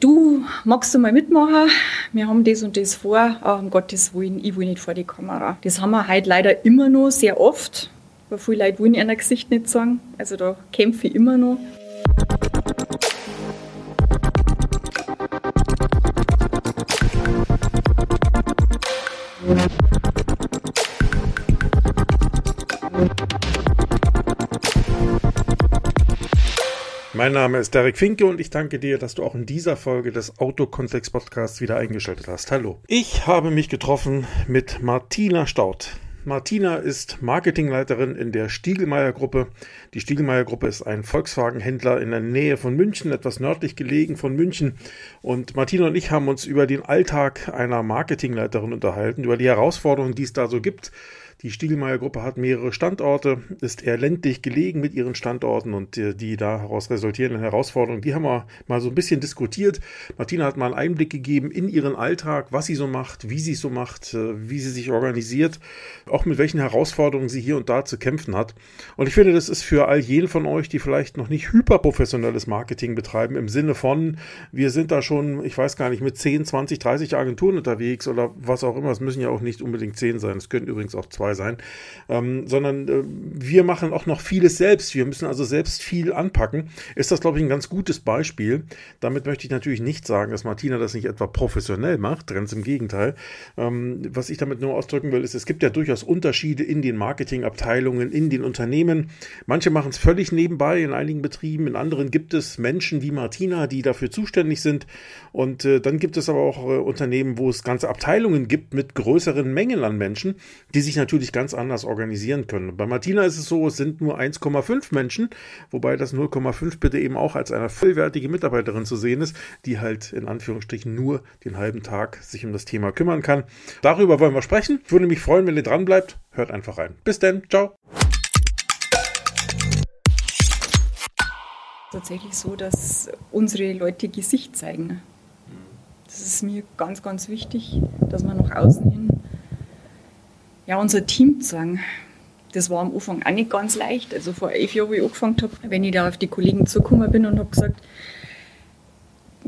du magst du mal mitmachen? Wir haben das und das vor, aber um Gottes Willen, ich will nicht vor die Kamera. Das haben wir heute leider immer noch sehr oft, weil viele Leute wollen ihr Gesicht nicht sagen. Also da kämpfe ich immer noch. Mein Name ist Derek Finke und ich danke dir, dass du auch in dieser Folge des Autokontext Podcasts wieder eingeschaltet hast. Hallo. Ich habe mich getroffen mit Martina Staud. Martina ist Marketingleiterin in der Stiegelmeier Gruppe. Die Stiegelmeier Gruppe ist ein Volkswagen-Händler in der Nähe von München, etwas nördlich gelegen von München. Und Martina und ich haben uns über den Alltag einer Marketingleiterin unterhalten, über die Herausforderungen, die es da so gibt die Stiegelmeier-Gruppe hat mehrere Standorte, ist eher ländlich gelegen mit ihren Standorten und die, die daraus resultierenden Herausforderungen, die haben wir mal so ein bisschen diskutiert. Martina hat mal einen Einblick gegeben in ihren Alltag, was sie so macht, wie sie es so macht, äh, wie sie sich organisiert, auch mit welchen Herausforderungen sie hier und da zu kämpfen hat. Und ich finde, das ist für all jene von euch, die vielleicht noch nicht hyperprofessionelles Marketing betreiben, im Sinne von, wir sind da schon, ich weiß gar nicht, mit 10, 20, 30 Agenturen unterwegs oder was auch immer. Es müssen ja auch nicht unbedingt 10 sein. Es können übrigens auch zwei dabei sein, ähm, sondern äh, wir machen auch noch vieles selbst. Wir müssen also selbst viel anpacken. Ist das, glaube ich, ein ganz gutes Beispiel. Damit möchte ich natürlich nicht sagen, dass Martina das nicht etwa professionell macht, ganz im Gegenteil. Ähm, was ich damit nur ausdrücken will, ist, es gibt ja durchaus Unterschiede in den Marketingabteilungen, in den Unternehmen. Manche machen es völlig nebenbei in einigen Betrieben, in anderen gibt es Menschen wie Martina, die dafür zuständig sind. Und äh, dann gibt es aber auch äh, Unternehmen, wo es ganze Abteilungen gibt mit größeren Mengen an Menschen, die sich natürlich natürlich ganz anders organisieren können. Bei Martina ist es so, es sind nur 1,5 Menschen, wobei das 0,5 bitte eben auch als eine vollwertige Mitarbeiterin zu sehen ist, die halt in Anführungsstrichen nur den halben Tag sich um das Thema kümmern kann. Darüber wollen wir sprechen. Ich würde mich freuen, wenn ihr dran bleibt. Hört einfach rein. Bis dann. Ciao. Tatsächlich so, dass unsere Leute Gesicht zeigen. Das ist mir ganz, ganz wichtig, dass man nach außen hin ja, unser Team zeigen. Das war am Anfang auch nicht ganz leicht. Also vor elf Jahren, wo ich angefangen habe, wenn ich da auf die Kollegen zugekommen bin und habe gesagt,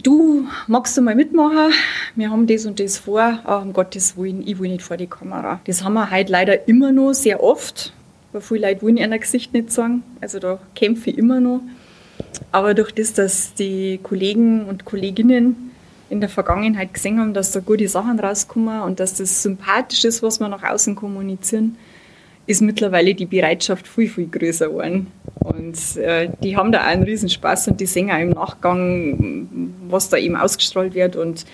du magst du mal mitmachen? Wir haben das und das vor, aber um Gottes Willen, ich will nicht vor die Kamera. Das haben wir heute leider immer noch sehr oft, weil viele Leute wollen ihr Gesicht nicht sagen. Also da kämpfe ich immer noch. Aber durch das, dass die Kollegen und Kolleginnen in der Vergangenheit gesehen haben, dass da gute Sachen rauskommen und dass das sympathisch ist, was wir nach außen kommunizieren, ist mittlerweile die Bereitschaft viel, viel größer geworden. Und äh, die haben da auch einen Riesenspaß und die sehen auch im Nachgang, was da eben ausgestrahlt wird und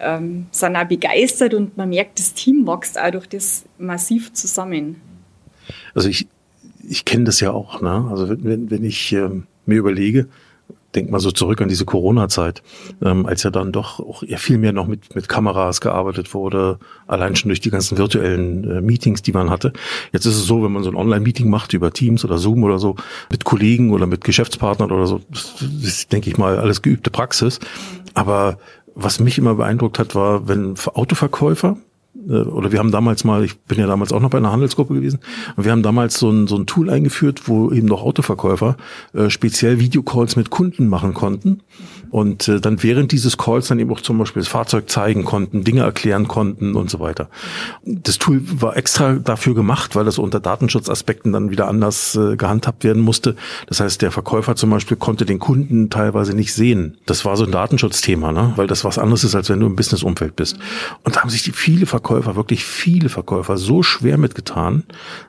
ähm, sind auch begeistert und man merkt, das Team wächst auch durch das massiv zusammen. Also ich, ich kenne das ja auch, ne? Also wenn, wenn ich ähm, mir überlege, denk mal so zurück an diese Corona-Zeit, ähm, als ja dann doch auch ja viel mehr noch mit, mit Kameras gearbeitet wurde, allein schon durch die ganzen virtuellen äh, Meetings, die man hatte. Jetzt ist es so, wenn man so ein Online-Meeting macht über Teams oder Zoom oder so, mit Kollegen oder mit Geschäftspartnern oder so, das ist, denke ich mal, alles geübte Praxis. Aber was mich immer beeindruckt hat, war, wenn Autoverkäufer, oder wir haben damals mal, ich bin ja damals auch noch bei einer Handelsgruppe gewesen, und wir haben damals so ein, so ein Tool eingeführt, wo eben noch Autoverkäufer äh, speziell Videocalls mit Kunden machen konnten und äh, dann während dieses Calls dann eben auch zum Beispiel das Fahrzeug zeigen konnten, Dinge erklären konnten und so weiter. Das Tool war extra dafür gemacht, weil das unter Datenschutzaspekten dann wieder anders äh, gehandhabt werden musste. Das heißt, der Verkäufer zum Beispiel konnte den Kunden teilweise nicht sehen. Das war so ein Datenschutzthema, ne? weil das was anderes ist, als wenn du im Businessumfeld bist. Und da haben sich die viele Verkäufer, wirklich viele Verkäufer so schwer mitgetan,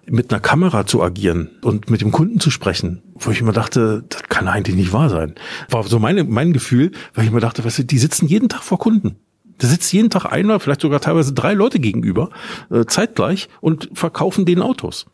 mit einer Kamera zu agieren und mit dem Kunden zu sprechen, wo ich immer dachte, das kann eigentlich nicht wahr sein. War so meine, mein Gefühl weil ich mir dachte, weißt du, die sitzen jeden Tag vor Kunden. Da sitzt jeden Tag einer, vielleicht sogar teilweise drei Leute gegenüber, äh, zeitgleich und verkaufen denen Autos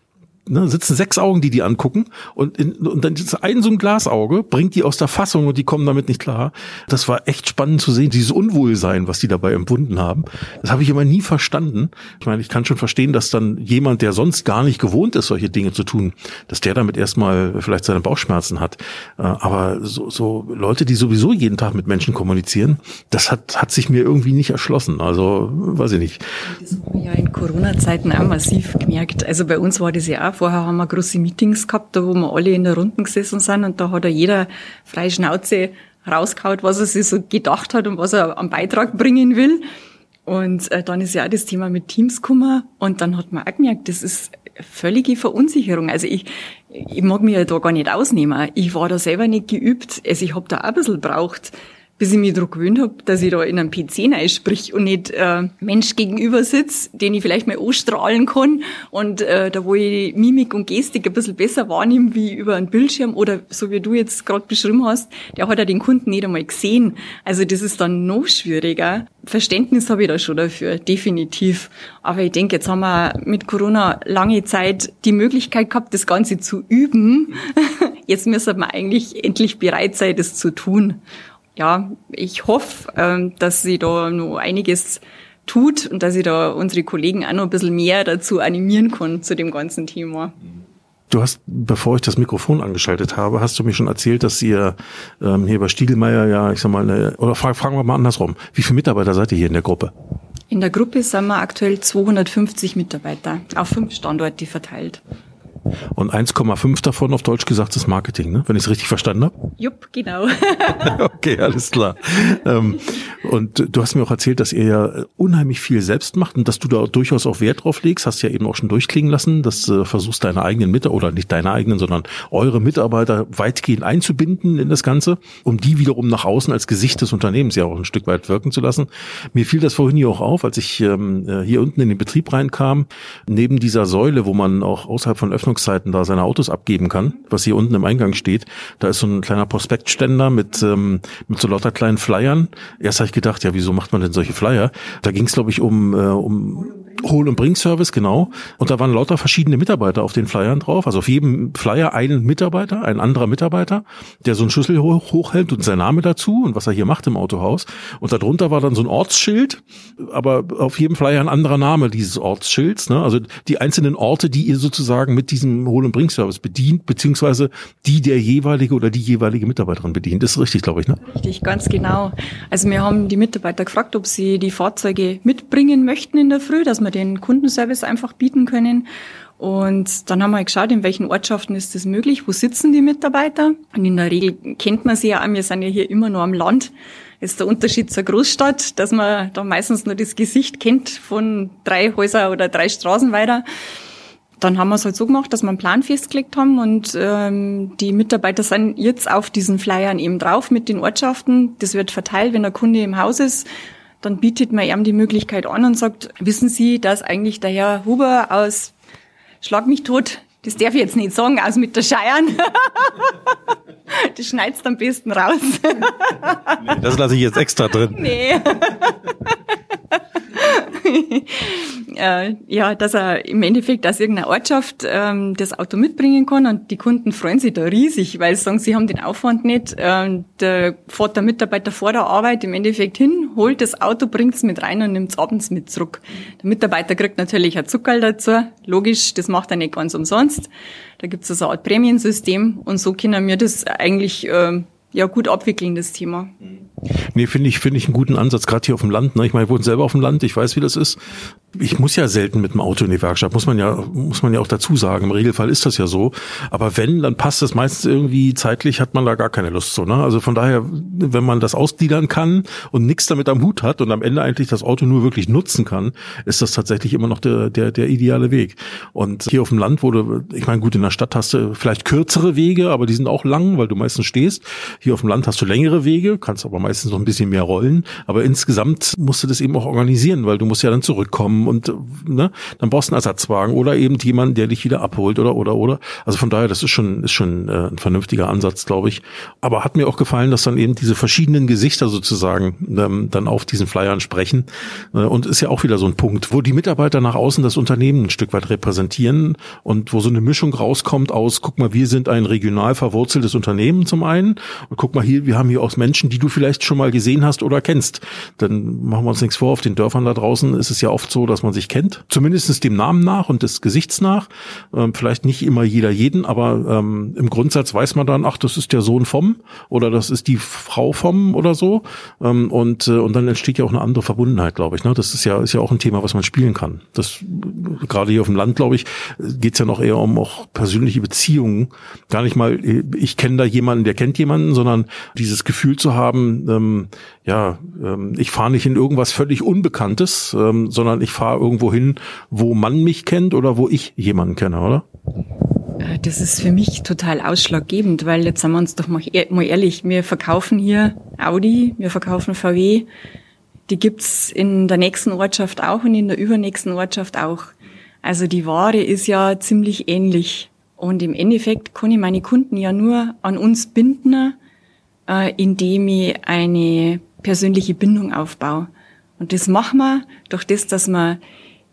ne, sitzen sechs Augen, die die angucken und, in, und dann ist ein so ein Glasauge, bringt die aus der Fassung und die kommen damit nicht klar. Das war echt spannend zu sehen, dieses Unwohlsein, was die dabei empfunden haben. Das habe ich immer nie verstanden. Ich meine, ich kann schon verstehen, dass dann jemand, der sonst gar nicht gewohnt ist, solche Dinge zu tun, dass der damit erstmal vielleicht seine Bauchschmerzen hat. Äh, aber so, so Leute, die sowieso jeden Tag mit Menschen kommunizieren, das hat, hat sich mir irgendwie nicht erschlossen. Also, weiß ich nicht. Das haben wir ja in Corona-Zeiten auch massiv gemerkt. Also bei uns war das ja auch Vorher haben wir große Meetings gehabt, da wo wir alle in der Runden gesessen sind und da hat ja jeder freie Schnauze rausgehaut, was er sich so gedacht hat und was er am Beitrag bringen will. Und äh, dann ist ja auch das Thema mit Teams gekommen und dann hat man auch gemerkt, das ist völlige Verunsicherung. Also ich, ich mag mich ja da gar nicht ausnehmen. Ich war da selber nicht geübt. Also ich habe da auch ein bisschen braucht, bis ich mich daran gewöhnt habe, dass ich da in einem PC sprich und nicht äh, Mensch gegenüber sitze, den ich vielleicht mal anstrahlen kann und äh, da wo ich Mimik und Gestik ein bisschen besser wahrnehme wie über einen Bildschirm oder so wie du jetzt gerade beschrieben hast, der hat ja den Kunden nicht einmal gesehen. Also das ist dann noch schwieriger. Verständnis habe ich da schon dafür, definitiv. Aber ich denke, jetzt haben wir mit Corona lange Zeit die Möglichkeit gehabt, das Ganze zu üben. Jetzt müssen wir eigentlich endlich bereit sein, das zu tun ja, ich hoffe, ähm, dass sie da noch einiges tut und dass ich da unsere Kollegen auch noch ein bisschen mehr dazu animieren kann zu dem ganzen Thema. Du hast, bevor ich das Mikrofon angeschaltet habe, hast du mir schon erzählt, dass ihr ähm, hier bei Stiegelmeier ja, ich sag mal, eine, oder fragen wir mal andersrum, wie viele Mitarbeiter seid ihr hier in der Gruppe? In der Gruppe sind wir aktuell 250 Mitarbeiter auf fünf Standorte verteilt. Und 1,5 davon auf Deutsch gesagt ist Marketing, ne? wenn ich es richtig verstanden habe? Jupp, genau. okay, alles klar. Ähm, und du hast mir auch erzählt, dass ihr ja unheimlich viel selbst macht und dass du da durchaus auch Wert drauf legst. Hast ja eben auch schon durchklingen lassen, dass du versuchst, deine eigenen Mitarbeiter, oder nicht deine eigenen, sondern eure Mitarbeiter weitgehend einzubinden in das Ganze, um die wiederum nach außen als Gesicht des Unternehmens ja auch ein Stück weit wirken zu lassen. Mir fiel das vorhin hier auch auf, als ich ähm, äh, hier unten in den Betrieb reinkam, neben dieser Säule, wo man auch außerhalb von Öffnungs Öffnungszeiten da seine Autos abgeben kann, was hier unten im Eingang steht. Da ist so ein kleiner Prospektständer mit, ähm, mit so lauter kleinen Flyern. Erst habe ich gedacht, ja, wieso macht man denn solche Flyer? Da ging es, glaube ich, um, äh, um Hol- und Bring-Service, genau. Und da waren lauter verschiedene Mitarbeiter auf den Flyern drauf. Also auf jedem Flyer ein Mitarbeiter, ein anderer Mitarbeiter, der so einen Schlüssel hoch, hochhält und sein Name dazu und was er hier macht im Autohaus. Und darunter war dann so ein Ortsschild, aber auf jedem Flyer ein anderer Name dieses Ortsschilds. Ne? Also die einzelnen Orte, die ihr sozusagen mit diesem Hol- und Bring-Service bedient, beziehungsweise die der jeweilige oder die jeweilige Mitarbeiterin bedient. Das ist richtig, glaube ich, ne? Richtig, ganz genau. Also wir haben die Mitarbeiter gefragt, ob sie die Fahrzeuge mitbringen möchten in der Früh, dass wir den Kundenservice einfach bieten können. Und dann haben wir geschaut, in welchen Ortschaften ist das möglich, wo sitzen die Mitarbeiter. Und in der Regel kennt man sie ja, wir sind ja hier immer nur am Land. Ist der Unterschied zur Großstadt, dass man da meistens nur das Gesicht kennt von drei Häuser oder drei Straßen weiter. Dann haben wir es halt so gemacht, dass wir einen Plan festgelegt haben und ähm, die Mitarbeiter sind jetzt auf diesen Flyern eben drauf mit den Ortschaften. Das wird verteilt, wenn der Kunde im Haus ist dann bietet man ihm die Möglichkeit an und sagt, wissen Sie, dass eigentlich der Herr Huber aus Schlag mich tot, das darf ich jetzt nicht sagen, aus mit der Scheiern. das schneidest am besten raus. nee, das lasse ich jetzt extra drin. Nee. äh, ja, dass er im Endeffekt aus irgendeiner Ortschaft ähm, das Auto mitbringen kann und die Kunden freuen sich da riesig, weil sie sagen, sie haben den Aufwand nicht. Ähm, der fährt der Mitarbeiter vor der Arbeit im Endeffekt hin, holt das Auto, bringt es mit rein und nimmt es abends mit zurück. Der Mitarbeiter kriegt natürlich ein Zuckerl dazu, logisch, das macht er nicht ganz umsonst. Da gibt es also eine Art Prämiensystem und so können wir das eigentlich äh, ja gut abwickeln, das Thema. Nee, finde ich, finde ich einen guten Ansatz, gerade hier auf dem Land. Ne? Ich meine, ich wohne selber auf dem Land, ich weiß, wie das ist. Ich muss ja selten mit dem Auto in die Werkstatt, muss man ja, muss man ja auch dazu sagen. Im Regelfall ist das ja so. Aber wenn, dann passt das meistens irgendwie zeitlich, hat man da gar keine Lust zu. Ne? Also von daher, wenn man das ausgliedern kann und nichts damit am Hut hat und am Ende eigentlich das Auto nur wirklich nutzen kann, ist das tatsächlich immer noch der, der, der ideale Weg. Und hier auf dem Land, du, ich meine, gut, in der Stadt hast du vielleicht kürzere Wege, aber die sind auch lang, weil du meistens stehst. Hier auf dem Land hast du längere Wege, kannst aber meistens noch ein bisschen mehr rollen. Aber insgesamt musst du das eben auch organisieren, weil du musst ja dann zurückkommen und ne, dann brauchst du einen Ersatzwagen oder eben jemanden, der dich wieder abholt oder oder oder. Also von daher, das ist schon ist schon äh, ein vernünftiger Ansatz, glaube ich. Aber hat mir auch gefallen, dass dann eben diese verschiedenen Gesichter sozusagen ähm, dann auf diesen Flyern sprechen. Äh, und ist ja auch wieder so ein Punkt, wo die Mitarbeiter nach außen das Unternehmen ein Stück weit repräsentieren und wo so eine Mischung rauskommt aus, guck mal, wir sind ein regional verwurzeltes Unternehmen zum einen und guck mal hier, wir haben hier auch Menschen, die du vielleicht schon mal gesehen hast oder kennst. Dann machen wir uns nichts vor, auf den Dörfern da draußen ist es ja oft so, dass man sich kennt, zumindest dem Namen nach und des Gesichts nach. Ähm, vielleicht nicht immer jeder jeden, aber ähm, im Grundsatz weiß man dann, ach, das ist der Sohn vom oder das ist die Frau vom oder so. Ähm, und, äh, und dann entsteht ja auch eine andere Verbundenheit, glaube ich. Ne? Das ist ja, ist ja auch ein Thema, was man spielen kann. Das gerade hier auf dem Land, glaube ich, geht's ja noch eher um auch persönliche Beziehungen. Gar nicht mal, ich kenne da jemanden, der kennt jemanden, sondern dieses Gefühl zu haben, ähm, ja, ähm, ich fahre nicht in irgendwas völlig Unbekanntes, ähm, sondern ich fahre irgendwo hin, wo man mich kennt oder wo ich jemanden kenne, oder? Äh, das ist für mich total ausschlaggebend, weil jetzt sagen wir uns doch mal, mal ehrlich, wir verkaufen hier Audi, wir verkaufen VW, die gibt's in der nächsten Ortschaft auch und in der übernächsten Ortschaft auch. Also die Ware ist ja ziemlich ähnlich. Und im Endeffekt kann ich meine Kunden ja nur an uns binden, äh, indem ich eine persönliche Bindung aufbaue. Und das machen wir durch das, dass wir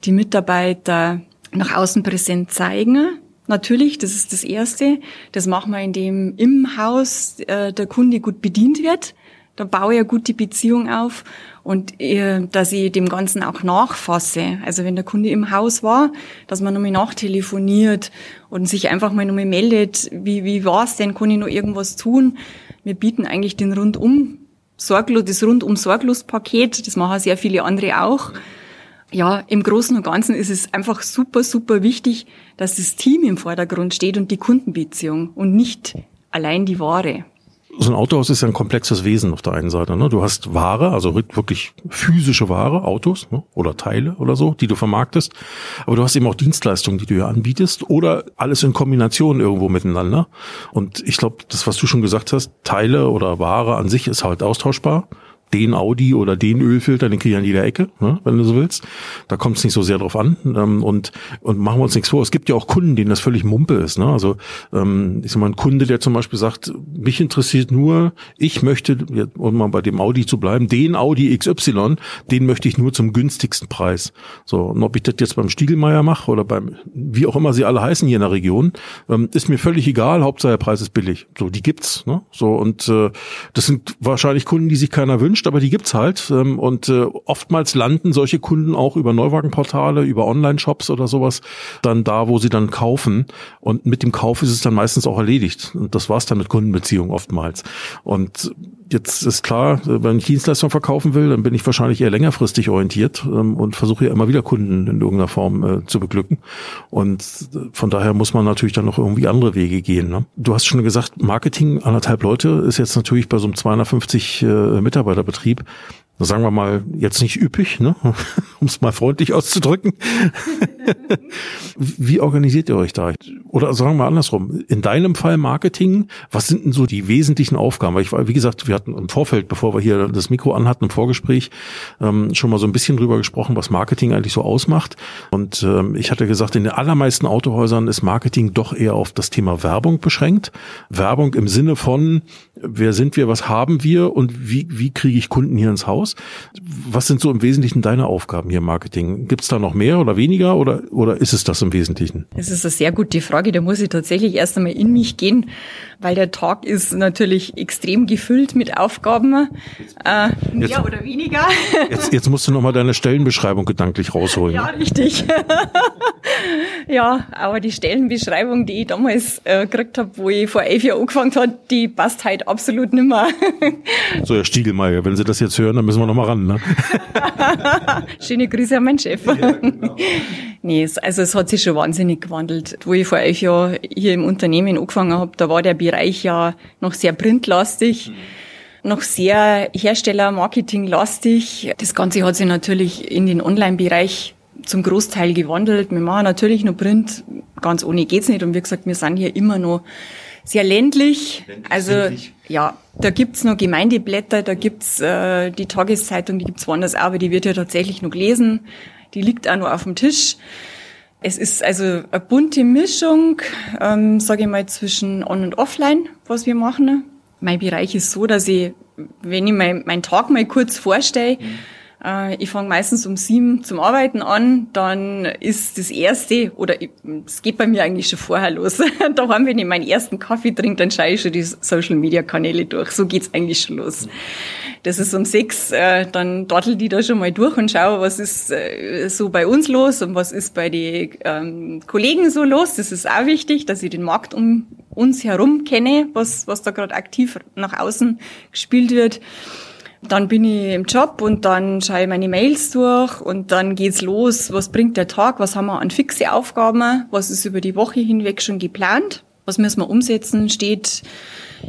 die Mitarbeiter nach außen präsent zeigen. Natürlich, das ist das Erste. Das machen wir, indem im Haus äh, der Kunde gut bedient wird. Da baue ich eine gute Beziehung auf und äh, dass ich dem Ganzen auch nachfasse. Also wenn der Kunde im Haus war, dass man nochmal nachtelefoniert und sich einfach mal nochmal meldet, wie, wie war's denn, kann ich noch irgendwas tun? Wir bieten eigentlich den rundum sorglos, das rundum sorglos Paket, das machen sehr viele andere auch. Ja, im Großen und Ganzen ist es einfach super, super wichtig, dass das Team im Vordergrund steht und die Kundenbeziehung und nicht allein die Ware so ein Autohaus ist ja ein komplexes Wesen auf der einen Seite. Ne? Du hast Ware, also wirklich physische Ware, Autos ne? oder Teile oder so, die du vermarktest. Aber du hast eben auch Dienstleistungen, die du ja anbietest oder alles in Kombination irgendwo miteinander. Und ich glaube, das, was du schon gesagt hast, Teile oder Ware an sich ist halt austauschbar den Audi oder den Ölfilter, den kriege ich an jeder Ecke, ne, wenn du so willst. Da kommt es nicht so sehr drauf an. Ähm, und, und machen wir uns nichts vor. Es gibt ja auch Kunden, denen das völlig Mumpe ist. Ne? Also ähm, ich sag mal, ein Kunde, der zum Beispiel sagt, mich interessiert nur, ich möchte, um mal bei dem Audi zu bleiben, den Audi XY, den möchte ich nur zum günstigsten Preis. So, und ob ich das jetzt beim Stiegelmeier mache oder beim, wie auch immer sie alle heißen hier in der Region, ähm, ist mir völlig egal, Hauptsache der Preis ist billig. So, die gibt's. Ne? So, und äh, das sind wahrscheinlich Kunden, die sich keiner wünscht gewünscht, aber die gibt's halt. Ähm, und äh, oftmals landen solche Kunden auch über Neuwagenportale, über Online-Shops oder sowas dann da, wo sie dann kaufen. Und mit dem Kauf ist es dann meistens auch erledigt. Und das war's dann mit Kundenbeziehungen oftmals. Und jetzt ist klar, wenn ich Dienstleistung verkaufen will, dann bin ich wahrscheinlich eher längerfristig orientiert ähm, und versuche ja immer wieder Kunden in irgendeiner Form äh, zu beglücken. Und äh, von daher muss man natürlich dann noch irgendwie andere Wege gehen. Ne? Du hast schon gesagt, Marketing anderthalb Leute ist jetzt natürlich bei so einem 250 äh, Mitarbeiterbetrieb sagen wir mal, jetzt nicht üppig, ne? um es mal freundlich auszudrücken. Wie organisiert ihr euch da? Oder sagen wir andersrum, in deinem Fall Marketing, was sind denn so die wesentlichen Aufgaben? Weil ich, wie gesagt, wir hatten im Vorfeld, bevor wir hier das Mikro anhatten, im Vorgespräch, ähm, schon mal so ein bisschen drüber gesprochen, was Marketing eigentlich so ausmacht. Und ähm, ich hatte gesagt, in den allermeisten Autohäusern ist Marketing doch eher auf das Thema Werbung beschränkt. Werbung im Sinne von, wer sind wir, was haben wir und wie, wie kriege ich Kunden hier ins Haus? Was sind so im Wesentlichen deine Aufgaben hier im Marketing? Gibt es da noch mehr oder weniger oder, oder ist es das im Wesentlichen? Das ist sehr gute Frage. Da muss ich tatsächlich erst einmal in mich gehen, weil der Tag ist natürlich extrem gefüllt mit Aufgaben, äh, mehr jetzt, oder weniger. Jetzt, jetzt musst du noch mal deine Stellenbeschreibung gedanklich rausholen. Ja, richtig. ja, aber die Stellenbeschreibung, die ich damals äh, gekriegt habe, wo ich vor elf Jahren angefangen habe, die passt halt absolut nicht mehr. so, Herr Stiegelmeier, wenn Sie das jetzt hören, dann müssen wir noch mal ran. Ne? Schöne Grüße an meinen Chef. Ja, genau. Nee, also es hat sich schon wahnsinnig gewandelt. Wo ich vor elf Jahren hier im Unternehmen angefangen habe, da war der Bereich ja noch sehr printlastig. Mhm noch sehr Hersteller-Marketing-lastig. Das Ganze hat sich natürlich in den Online-Bereich zum Großteil gewandelt. Wir machen natürlich noch Print, ganz ohne geht's nicht. Und wie gesagt, wir sind hier immer noch sehr ländlich. ländlich also ländlich. ja, da gibt's noch Gemeindeblätter, da gibt's äh, die Tageszeitung, die gibt's woanders auch, aber die wird ja tatsächlich noch gelesen. Die liegt auch noch auf dem Tisch. Es ist also eine bunte Mischung, ähm, sage ich mal, zwischen On- und Offline, was wir machen. Mein Bereich ist so, dass ich, wenn ich mein, meinen Tag mal kurz vorstelle, mhm. Äh, ich fange meistens um sieben zum Arbeiten an, dann ist das erste, oder es geht bei mir eigentlich schon vorher los. da haben wenn ich meinen ersten Kaffee trinke, dann schaue ich schon die Social Media Kanäle durch. So geht's eigentlich schon los. Das ist um sechs, äh, dann dattel die da schon mal durch und schaue, was ist äh, so bei uns los und was ist bei den ähm, Kollegen so los. Das ist auch wichtig, dass ich den Markt um uns herum kenne, was, was da gerade aktiv nach außen gespielt wird. Dann bin ich im Job und dann schaue ich meine Mails durch und dann geht's los. Was bringt der Tag? Was haben wir an fixe Aufgaben? Was ist über die Woche hinweg schon geplant? Was müssen wir umsetzen? Steht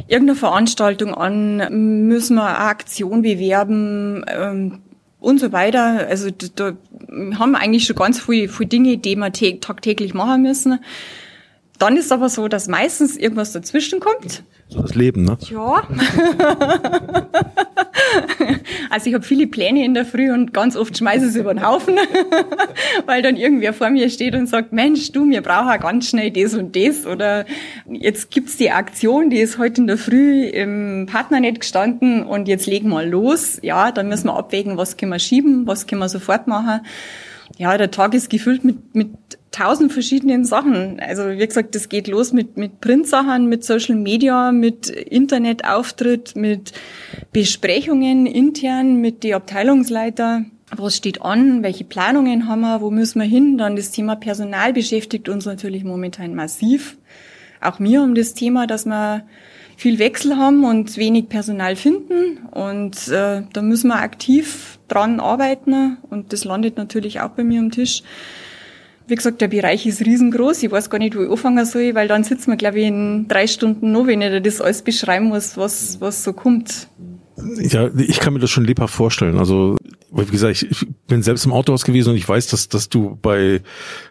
irgendeine Veranstaltung an? Müssen wir eine Aktion bewerben? Ähm, und so weiter. Also da, da haben wir eigentlich schon ganz viele, viele Dinge, die wir tagtäglich machen müssen. Dann ist aber so, dass meistens irgendwas dazwischen kommt. So das Leben, ne? Ja. also ich habe viele Pläne in der Früh und ganz oft schmeiße ich es über den Haufen, weil dann irgendwer vor mir steht und sagt, Mensch, du, wir brauchen ganz schnell das und das. Oder jetzt gibt's die Aktion, die ist heute in der Früh im Partnernet gestanden und jetzt legen wir los. Ja, dann müssen wir abwägen, was können wir schieben, was können wir sofort machen. Ja, der Tag ist gefüllt mit, mit tausend verschiedenen Sachen. Also wie gesagt, das geht los mit, mit Printsachen, mit Social Media, mit Internetauftritt, mit Besprechungen intern, mit die Abteilungsleiter. Was steht an? Welche Planungen haben wir? Wo müssen wir hin? Dann das Thema Personal beschäftigt uns natürlich momentan massiv. Auch mir um das Thema, dass wir viel Wechsel haben und wenig Personal finden. Und äh, da müssen wir aktiv dran arbeiten. Und das landet natürlich auch bei mir am Tisch wie gesagt, der Bereich ist riesengroß. Ich weiß gar nicht, wo ich anfangen soll, weil dann sitzen wir, glaube ich, in drei Stunden noch, wenn ich das alles beschreiben muss, was, was so kommt. Ja, ich kann mir das schon lebhaft vorstellen. Also wie gesagt, ich, bin selbst im Autohaus gewesen und ich weiß, dass, dass du bei,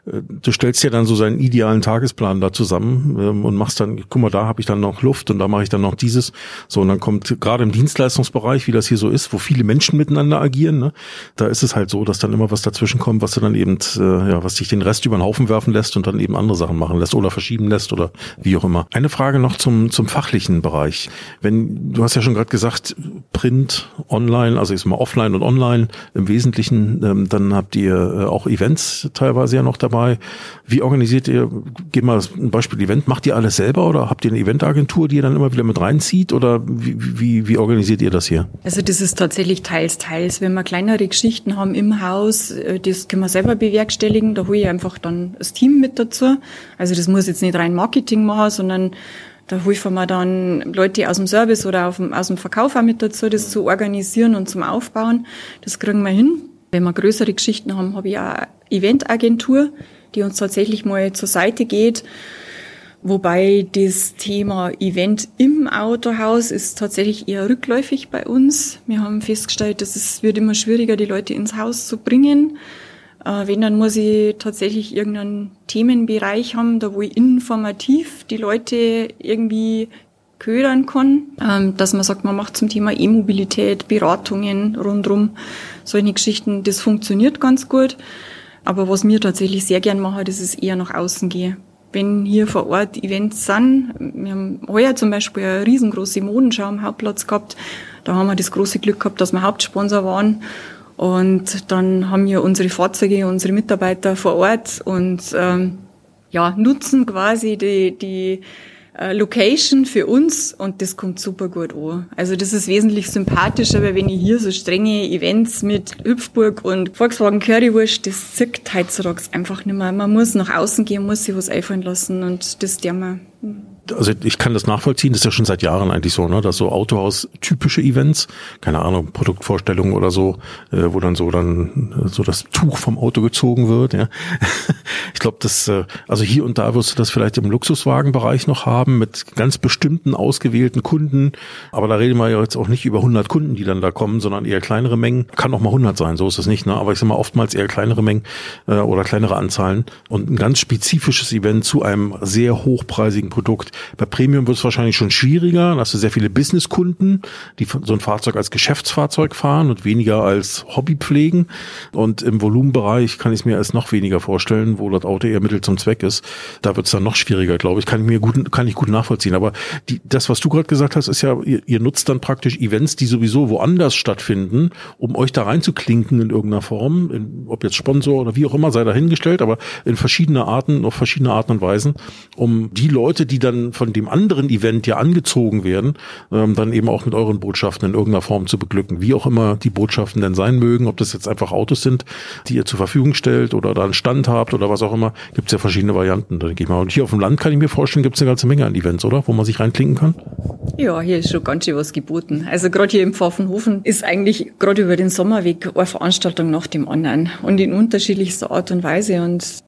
äh, du stellst ja dann so seinen idealen Tagesplan da zusammen ähm, und machst dann, guck mal, da habe ich dann noch Luft und da mache ich dann noch dieses. So, und dann kommt gerade im Dienstleistungsbereich, wie das hier so ist, wo viele Menschen miteinander agieren, ne, da ist es halt so, dass dann immer was dazwischen kommt, was du dann eben, äh, ja, was dich den Rest über den Haufen werfen lässt und dann eben andere Sachen machen lässt oder verschieben lässt oder wie auch immer. Eine Frage noch zum, zum fachlichen Bereich. Wenn, du hast ja schon gerade gesagt, Print, online, also ist mal offline und online, im Wesentlichen. Ähm, dann habt ihr äh, auch Events teilweise ja noch dabei. Wie organisiert ihr, gib mal ein Beispiel Event, macht ihr alles selber oder habt ihr eine Eventagentur, die ihr dann immer wieder mit reinzieht oder wie, wie, wie organisiert ihr das hier? Also das ist tatsächlich teils, teils. Wenn wir kleinere Geschichten haben im Haus, äh, das können wir selber bewerkstelligen, da hole ich einfach dann das Team mit dazu. Also das muss jetzt nicht rein Marketing machen, sondern da helfen wir dann Leute aus dem Service oder aus dem Verkauf auch mit dazu, das zu organisieren und zum Aufbauen. Das kriegen wir hin. Wenn wir größere Geschichten haben, habe ich auch eine Eventagentur, die uns tatsächlich mal zur Seite geht. Wobei das Thema Event im Autohaus ist tatsächlich eher rückläufig bei uns. Wir haben festgestellt, dass es wird immer schwieriger, die Leute ins Haus zu bringen. Äh, wenn, dann muss ich tatsächlich irgendeinen Themenbereich haben, da wo ich informativ die Leute irgendwie ködern kann, ähm, dass man sagt, man macht zum Thema E-Mobilität, Beratungen rundrum, solche Geschichten, das funktioniert ganz gut. Aber was mir tatsächlich sehr gern mache, das ist eher nach außen gehen. Wenn hier vor Ort Events sind, wir haben heuer zum Beispiel eine riesengroße Modenschau am Hauptplatz gehabt, da haben wir das große Glück gehabt, dass wir Hauptsponsor waren und dann haben wir unsere Fahrzeuge, unsere Mitarbeiter vor Ort und ähm, ja, nutzen quasi die, die äh, Location für uns und das kommt super gut an. Also das ist wesentlich sympathischer, weil wenn ich hier so strenge Events mit Hüpfburg und Volkswagen Currywurst, das zickt heutzutage einfach nicht mehr. Man muss nach außen gehen, muss sich was einfallen lassen und das der man also ich kann das nachvollziehen, das ist ja schon seit Jahren eigentlich so, ne, dass so Autohaus-typische Events, keine Ahnung, Produktvorstellungen oder so, äh, wo dann so dann äh, so das Tuch vom Auto gezogen wird, ja. ich glaube, das, äh, also hier und da wirst du das vielleicht im Luxuswagenbereich noch haben, mit ganz bestimmten ausgewählten Kunden, aber da reden wir ja jetzt auch nicht über 100 Kunden, die dann da kommen, sondern eher kleinere Mengen, kann auch mal 100 sein, so ist es nicht, ne, aber ich sag mal oftmals eher kleinere Mengen äh, oder kleinere Anzahlen und ein ganz spezifisches Event zu einem sehr hochpreisigen Produkt, Bei Premium wird es wahrscheinlich schon schwieriger. Da hast du sehr viele Businesskunden, die so ein Fahrzeug als Geschäftsfahrzeug fahren und weniger als Hobby pflegen. Und im Volumenbereich kann ich mir erst noch weniger vorstellen, wo das Auto eher Mittel zum Zweck ist. Da wird es dann noch schwieriger, glaube ich. Kann ich mir gut, kann ich gut nachvollziehen. Aber die, das, was du gerade gesagt hast, ist ja, ihr, ihr nutzt dann praktisch Events, die sowieso woanders stattfinden, um euch da reinzuklinken in irgendeiner Form, in, ob jetzt Sponsor oder wie auch immer, sei dahingestellt, aber in verschiedene Arten, auf verschiedene Arten und Weisen, um die Leute, die dann von dem anderen Event ja angezogen werden, ähm, dann eben auch mit euren Botschaften in irgendeiner Form zu beglücken. Wie auch immer die Botschaften denn sein mögen, ob das jetzt einfach Autos sind, die ihr zur Verfügung stellt oder da einen Stand habt oder was auch immer, gibt es ja verschiedene Varianten. Da gehe mal. Und hier auf dem Land kann ich mir vorstellen, gibt es eine ganze Menge an Events, oder? Wo man sich reinklinken kann? Ja, hier ist schon ganz schön was geboten. Also gerade hier im Pfaffenhofen ist eigentlich gerade über den Sommerweg eine Veranstaltung nach dem anderen und in unterschiedlichster Art und Weise. Und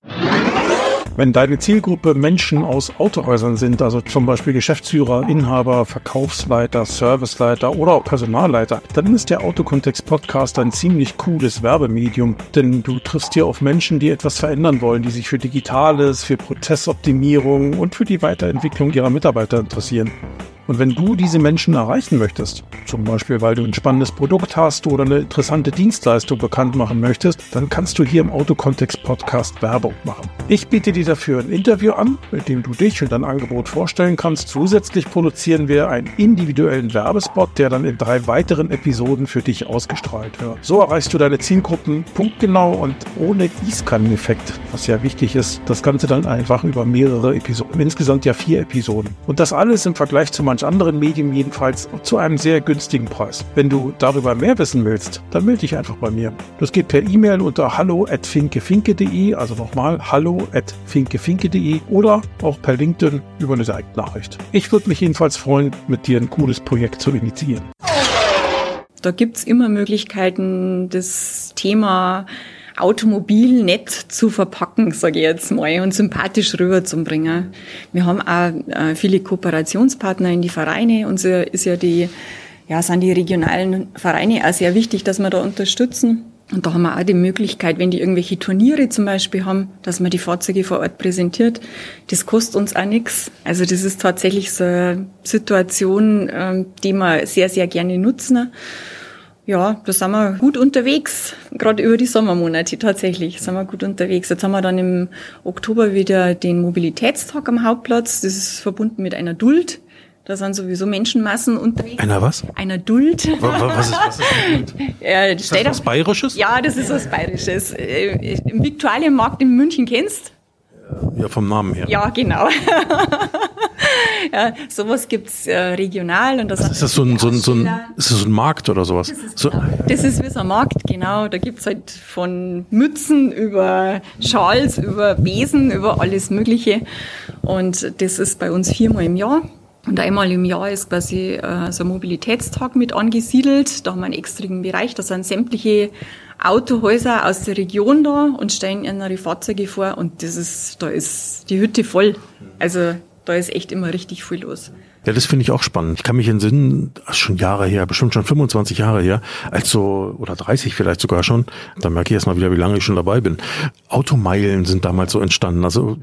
wenn deine Zielgruppe Menschen aus Autohäusern sind, also zum Beispiel Geschäftsführer, Inhaber, Verkaufsleiter, Serviceleiter oder auch Personalleiter, dann ist der Autokontext Podcast ein ziemlich cooles Werbemedium, denn du triffst hier auf Menschen, die etwas verändern wollen, die sich für Digitales, für Prozessoptimierung und für die Weiterentwicklung ihrer Mitarbeiter interessieren. Und wenn du diese Menschen erreichen möchtest, zum Beispiel weil du ein spannendes Produkt hast oder eine interessante Dienstleistung bekannt machen möchtest, dann kannst du hier im Autokontext Podcast Werbung machen. Ich biete dir dafür ein Interview an, mit dem du dich und dein Angebot vorstellen kannst. Zusätzlich produzieren wir einen individuellen Werbespot, der dann in drei weiteren Episoden für dich ausgestrahlt wird. So erreichst du deine Zielgruppen punktgenau und ohne Gießkanneneffekt, was ja wichtig ist. Das Ganze dann einfach über mehrere Episoden. Insgesamt ja vier Episoden. Und das alles im Vergleich zu manch anderen Medien jedenfalls zu einem sehr günstigen Preis. Wenn du darüber mehr wissen willst, dann melde dich einfach bei mir. Das geht per E-Mail unter hallo at finkefinke.de, also nochmal hallo at finkefinke.de oder auch per LinkedIn über eine Direktnachricht. Ich würde mich jedenfalls freuen, mit dir ein cooles Projekt zu initiieren. Da gibt es immer Möglichkeiten, das Thema Automobil nett zu verpacken, sage ich jetzt mal, und sympathisch rüberzubringen. Wir haben auch äh, viele Kooperationspartner in die Vereine. Uns ist ja die, ja, sind die regionalen Vereine auch sehr wichtig, dass wir da unterstützen. Und da haben wir auch die Möglichkeit, wenn die irgendwelche Turniere zum Beispiel haben, dass man die Fahrzeuge vor Ort präsentiert. Das kostet uns auch nichts. Also das ist tatsächlich so eine Situation, ähm, die wir sehr, sehr gerne nutzen. Ja, da sind wir gut unterwegs, gerade über die Sommermonate tatsächlich sind wir gut unterwegs. Jetzt haben wir dann im Oktober wieder den Mobilitätstag am Hauptplatz. Das ist verbunden mit einer Duld. Da sind sowieso Menschenmassen unterwegs. Einer was? Einer Duld. Was ist, was ist Duld? Ja, ist das was Bayerisches? Ja, das ist was Bayerisches. Äh, Im Viktualienmarkt in München kennst? Ja, vom Namen her. Ja, genau. ja, sowas gibt's äh, regional. Und das also ist das so ein, so, ein, so, ein, ist das so ein Markt oder sowas? Das ist, so. genau, das ist wie so ein Markt, genau. Da gibt's halt von Mützen über Schals, über Besen, über alles Mögliche. Und das ist bei uns viermal im Jahr. Und einmal im Jahr ist quasi äh, so ein Mobilitätstag mit angesiedelt. Da haben wir einen extrigen Bereich, da sind sämtliche Autohäuser aus der Region da und stellen ihre Fahrzeuge vor und das ist, da ist die Hütte voll. Also da ist echt immer richtig viel los. Ja, das finde ich auch spannend. Ich kann mich entsinnen, schon Jahre her, bestimmt schon 25 Jahre her, als so, oder 30 vielleicht sogar schon, da merke ich erst mal wieder, wie lange ich schon dabei bin. Automeilen sind damals so entstanden, also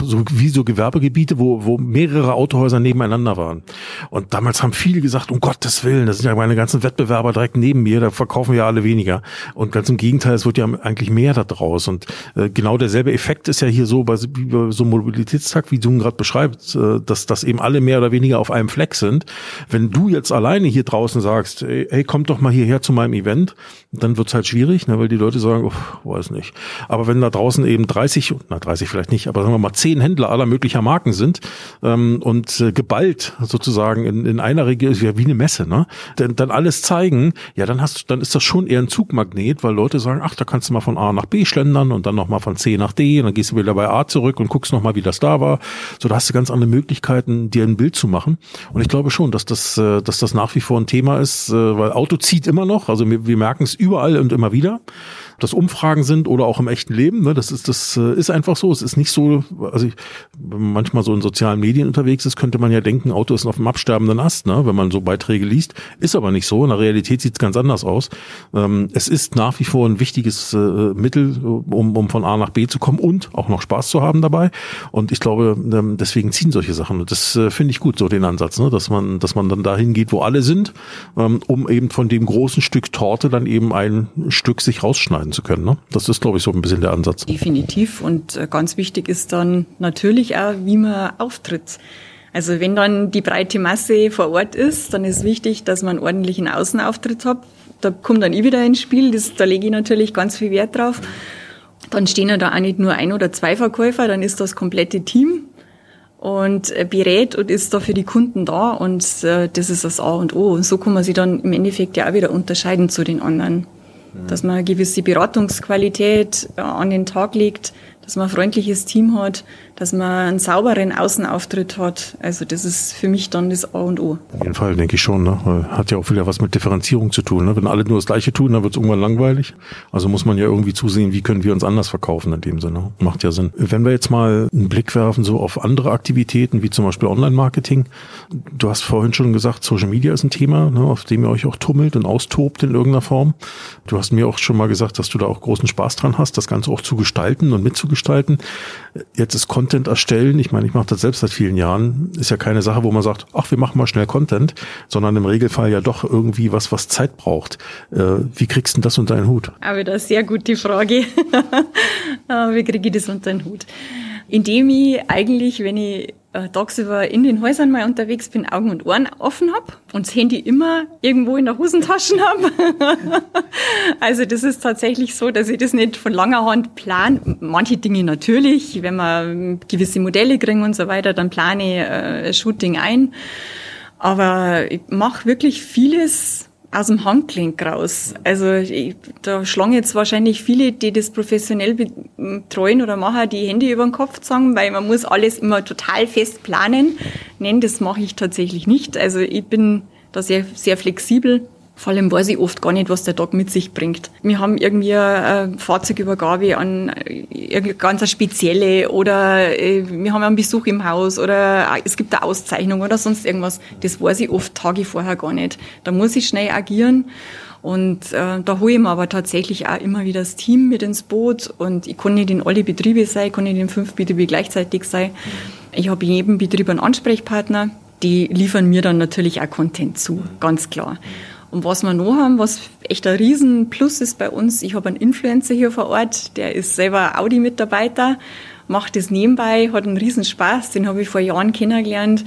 so wie so Gewerbegebiete, wo, wo mehrere Autohäuser nebeneinander waren. Und damals haben viele gesagt, um Gottes Willen, das sind ja meine ganzen Wettbewerber direkt neben mir, da verkaufen wir alle weniger. Und ganz im Gegenteil, es wird ja eigentlich mehr da draus. Und äh, genau derselbe Effekt ist ja hier so bei, bei so Mobilitätstag, wie du gerade beschreibst, äh, dass, dass eben alle mehr oder weniger auf einem Fleck sind. Wenn du jetzt alleine hier draußen sagst, ey, hey, kommt doch mal hierher zu meinem Event, dann wird's halt schwierig, ne, weil die Leute sagen, weiß nicht. Aber wenn da draußen eben 30, na 30 vielleicht nicht, aber sagen wir mal 10 Händler aller möglicher Marken sind ähm, und äh, geballt sozusagen in, in einer Region, ist ja wie eine Messe, ne? Dann, dann alles zeigen, ja, dann hast dann ist das schon eher ein Zugmagnet, weil Leute sagen, ach, da kannst du mal von A nach B schlendern und dann nochmal von C nach D und dann gehst du wieder bei A zurück und guckst nochmal, wie das da war. So, da hast du ganz andere Möglichkeiten, dir ein Bild zu machen. Und ich glaube schon, dass das, äh, dass das nach wie vor ein Thema ist, äh, weil Auto zieht immer noch. Also wir, wir merken es überall und immer wieder. Das Umfragen sind oder auch im echten Leben. Ne? Das ist das äh, ist einfach so. Es ist nicht so, also ich, wenn man manchmal so in sozialen Medien unterwegs ist, könnte man ja denken, Auto ist auf dem absterbenden Ast, ne? wenn man so Beiträge liest. Ist aber nicht so. In der Realität sieht es ganz anders aus. Ähm, es ist nach wie vor ein wichtiges äh, Mittel, um, um von A nach B zu kommen und auch noch Spaß zu haben dabei. Und ich glaube, ähm, deswegen ziehen solche Sachen. Das äh, finde ich gut, so den Ansatz, ne? dass man, dass man dann dahin geht, wo alle sind, ähm, um eben von dem großen Stück Torte dann eben ein Stück sich rausschneiden zu können. Ne? Das ist, glaube ich, so ein bisschen der Ansatz. Definitiv. Und äh, ganz wichtig ist dann natürlich auch, wie man auftritt. Also wenn dann die breite Masse vor Ort ist, dann ist wichtig, dass man einen ordentlichen Außenauftritt hat. Da kommt dann ich wieder ins Spiel, das, da lege ich natürlich ganz viel Wert drauf. Dann stehen ja da auch nicht nur ein oder zwei Verkäufer, dann ist das komplette Team und äh, berät und ist da für die Kunden da und äh, das ist das A und O. Und so kann man sich dann im Endeffekt ja auch wieder unterscheiden zu den anderen. Dass man eine gewisse Beratungsqualität äh, an den Tag legt, dass man ein freundliches Team hat, dass man einen sauberen Außenauftritt hat. Also das ist für mich dann das A und O. Auf jeden Fall, denke ich schon. Ne? Hat ja auch wieder was mit Differenzierung zu tun. Ne? Wenn alle nur das Gleiche tun, dann wird es irgendwann langweilig. Also muss man ja irgendwie zusehen, wie können wir uns anders verkaufen in dem Sinne. Macht ja Sinn. Wenn wir jetzt mal einen Blick werfen so auf andere Aktivitäten, wie zum Beispiel Online-Marketing. Du hast vorhin schon gesagt, Social Media ist ein Thema, ne, auf dem ihr euch auch tummelt und austobt in irgendeiner Form. Du hast mir auch schon mal gesagt, dass du da auch großen Spaß dran hast, das Ganze auch zu gestalten und mitzugestalten. Jetzt ist erstellen, ich meine, ich mache das selbst seit vielen Jahren, ist ja keine Sache, wo man sagt, ach, wir machen mal schnell Content, sondern im Regelfall ja doch irgendwie was, was Zeit braucht. Äh, wie kriegst du das unter deinen Hut? Aber das ist sehr gut die Frage. wie kriege ich das unter den Hut? Indem ich eigentlich, wenn ich äh, tagsüber in den Häusern mal unterwegs bin, Augen und Ohren offen habe und das Handy immer irgendwo in der Hosentasche habe. also das ist tatsächlich so, dass ich das nicht von langer Hand plan. Manche Dinge natürlich, wenn wir gewisse Modelle kriegen und so weiter, dann plane ich äh, Shooting ein. Aber ich mache wirklich vieles aus dem Handgelenk raus. Also ich, da schlagen jetzt wahrscheinlich viele, die das professionell betreuen oder machen, die Hände über den Kopf sagen, weil man muss alles immer total fest planen. Nein, das mache ich tatsächlich nicht. Also ich bin da sehr, sehr flexibel vor allem weiß ich oft gar nicht, was der Tag mit sich bringt. Wir haben irgendwie eine Fahrzeugübergabe an irgendeine ganz spezielle oder äh, wir haben einen Besuch im Haus oder es gibt eine Auszeichnung oder sonst irgendwas. Das weiß ich oft Tage vorher gar nicht. Da muss ich schnell agieren. Und äh, da hole ich mir aber tatsächlich auch immer wieder das Team mit ins Boot und ich kann nicht in alle Betriebe sein, kann nicht in fünf Betriebe gleichzeitig sein. Ich habe in jedem Betrieb einen Ansprechpartner, die liefern mir dann natürlich auch Content zu, ganz klar. Und was wir noch haben, was echt ein Riesenplus ist bei uns, ich habe einen Influencer hier vor Ort, der ist selber Audi-Mitarbeiter, macht das nebenbei, hat einen Riesenspaß, den habe ich vor Jahren kennengelernt.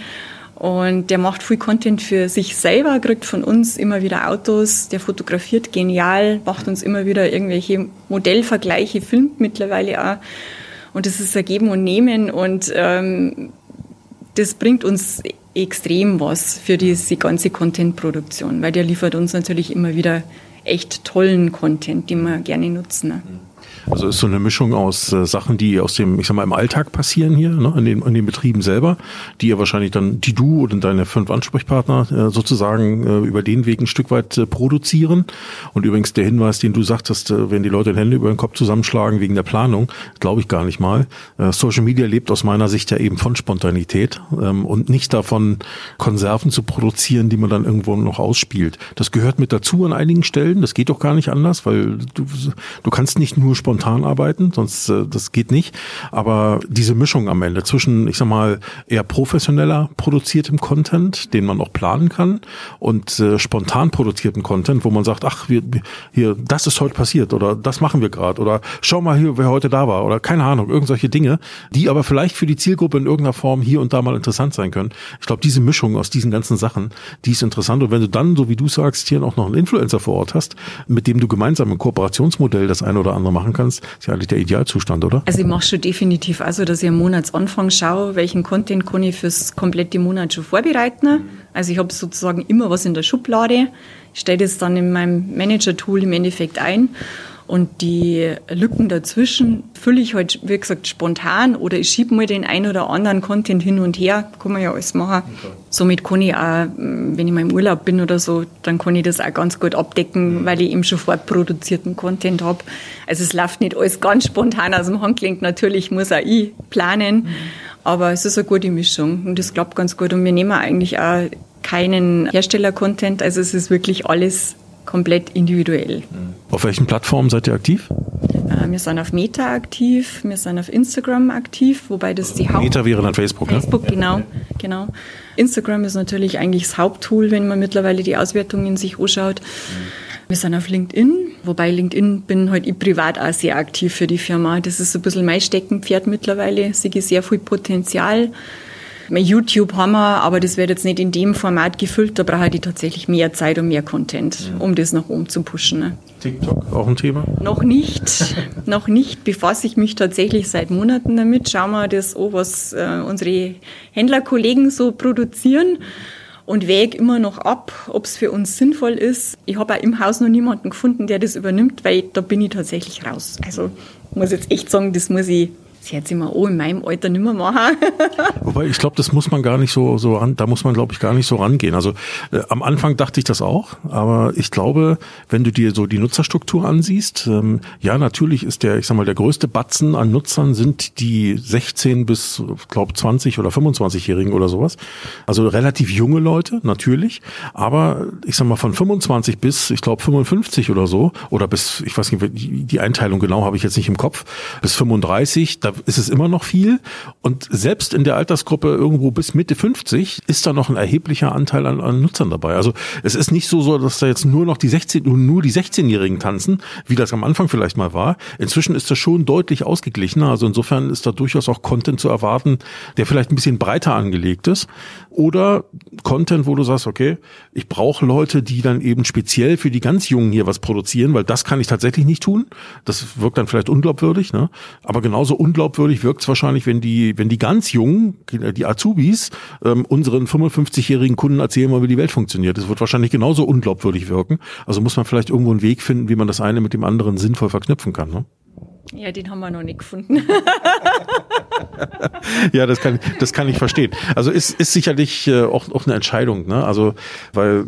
Und der macht viel Content für sich selber, kriegt von uns immer wieder Autos, der fotografiert genial, macht uns immer wieder irgendwelche Modellvergleiche, filmt mittlerweile auch. Und das ist ein Geben und Nehmen und ähm, das bringt uns extrem was für diese ganze Content-Produktion, weil der liefert uns natürlich immer wieder echt tollen Content, den wir gerne nutzen. Also ist so eine Mischung aus äh, Sachen, die aus dem, ich sag mal, im Alltag passieren hier, ne, in, den, in den Betrieben selber, die ihr wahrscheinlich dann, die du oder deine fünf Ansprechpartner äh, sozusagen äh, über den Weg ein Stück weit äh, produzieren. Und übrigens der Hinweis, den du sagtest, äh, wenn die Leute Hände über den Kopf zusammenschlagen wegen der Planung, glaube ich gar nicht mal. Äh, Social Media lebt aus meiner Sicht ja eben von Spontanität ähm, und nicht davon, Konserven zu produzieren, die man dann irgendwo noch ausspielt. Das gehört mit dazu an einigen Stellen. Das geht doch gar nicht anders, weil du, du kannst nicht nur spontan arbeiten, sonst äh, das geht nicht. Aber diese Mischung am Ende zwischen, ich sag mal, eher professioneller produziertem Content, den man auch planen kann, und äh, spontan produzierten Content, wo man sagt, ach, wir, hier, das ist heute passiert oder das machen wir gerade oder schau mal hier, wer heute da war oder keine Ahnung, irgendwelche Dinge, die aber vielleicht für die Zielgruppe in irgendeiner Form hier und da mal interessant sein können. Ich glaube, diese Mischung aus diesen ganzen Sachen, die ist interessant. Und wenn du dann, so wie du sagst, hier auch noch einen Influencer vor Ort hast, mit dem du gemeinsam ein Kooperationsmodell das eine oder andere machen kannst, kannst, ist ja eigentlich der Idealzustand, oder? Also ich mache schon definitiv also, dass ich am Monatsanfang schaue, welchen Content kann ich fürs komplette Monat schon vorbereiten. Also ich habe sozusagen immer was in der Schublade, stelle das dann in meinem Manager-Tool im Endeffekt ein Und die Lücken dazwischen fülle ich halt, wie gesagt, spontan oder ich schiebe mal den ein oder anderen Content hin und her. Kann man ja alles machen. Okay. Somit kann ich auch, wenn ich mal im Urlaub bin oder so, dann kann ich das auch ganz gut abdecken, mhm. weil ich eben schon fortproduzierten Content habe. Also es läuft nicht alles ganz spontan aus dem Handgelenk. Natürlich muss auch ich planen. Mhm. Aber es ist eine gute Mischung und das klappt ganz gut. Und wir nehmen eigentlich auch keinen Hersteller-Content. Also es ist wirklich alles komplett individuell. Auf welchen Plattformen seid ihr aktiv? Äh, wir sind auf Meta aktiv, wir sind auf Instagram aktiv, wobei das die Haupt... Meta wäre dann Facebook, Facebook, ne? genau, genau. Instagram ist natürlich eigentlich das Haupttool, wenn man mittlerweile die Auswertungen sich anschaut. Wir sind auf LinkedIn, wobei LinkedIn bin halt ich privat auch sehr aktiv für die Firma. Das ist so ein bisschen mein Steckenpferd mittlerweile. Ich sehe sehr viel Potenzial. YouTube haben wir, aber das wird jetzt nicht in dem Format gefüllt. Da brauche ich tatsächlich mehr Zeit und mehr Content, um das nach oben zu pushen. Ne? TikTok auch ein Thema? Noch nicht. noch nicht. Befasse ich mich tatsächlich seit Monaten damit. Schauen wir das an, was äh, unsere Händlerkollegen so produzieren und wäge immer noch ab, ob es für uns sinnvoll ist. Ich habe auch im Haus noch niemanden gefunden, der das übernimmt, weil da bin ich tatsächlich raus. Also muss jetzt echt sagen, das muss ich das ich mir auch in meinem Alter nicht mehr machen. Wobei, ich glaube, das muss man gar nicht so, so ran, da muss man, glaube ich, gar nicht so rangehen. Also äh, am Anfang dachte ich das auch, aber ich glaube, wenn du dir so die Nutzerstruktur ansiehst, ähm, ja, natürlich ist der, ich sag mal, der größte Batzen an Nutzern sind die 16 bis, glaube 20 oder 25-Jährigen oder sowas. Also relativ junge Leute, natürlich. Aber ich sag mal, von 25 bis, ich glaube, 55 oder so, oder bis, ich weiß nicht, die Einteilung genau habe ich jetzt nicht im Kopf, bis 35, da ist es immer noch viel. Und selbst in der Altersgruppe irgendwo bis Mitte 50 ist da noch ein erheblicher Anteil an, an Nutzern dabei. Also es ist nicht so, dass da jetzt nur noch die 16, nur die 16-Jährigen tanzen, wie das am Anfang vielleicht mal war. Inzwischen ist das schon deutlich ausgeglichener. Also insofern ist da durchaus auch Content zu erwarten, der vielleicht ein bisschen breiter angelegt ist. Oder Content, wo du sagst, okay, ich brauche Leute, die dann eben speziell für die ganz Jungen hier was produzieren, weil das kann ich tatsächlich nicht tun. Das wirkt dann vielleicht unglaubwürdig, ne? Aber genauso unglaubwürdig wirkt es wahrscheinlich, wenn die, wenn die ganz Jungen, die Azubis, ähm, unseren 55-jährigen Kunden erzählen, wie die Welt funktioniert. Das wird wahrscheinlich genauso unglaubwürdig wirken. Also muss man vielleicht irgendwo einen Weg finden, wie man das eine mit dem anderen sinnvoll verknüpfen kann. Ne? Ja, den haben wir noch nicht gefunden. ja, das kann, das kann ich verstehen. Also ist, ist sicherlich äh, auch, auch eine Entscheidung, ne? Also, weil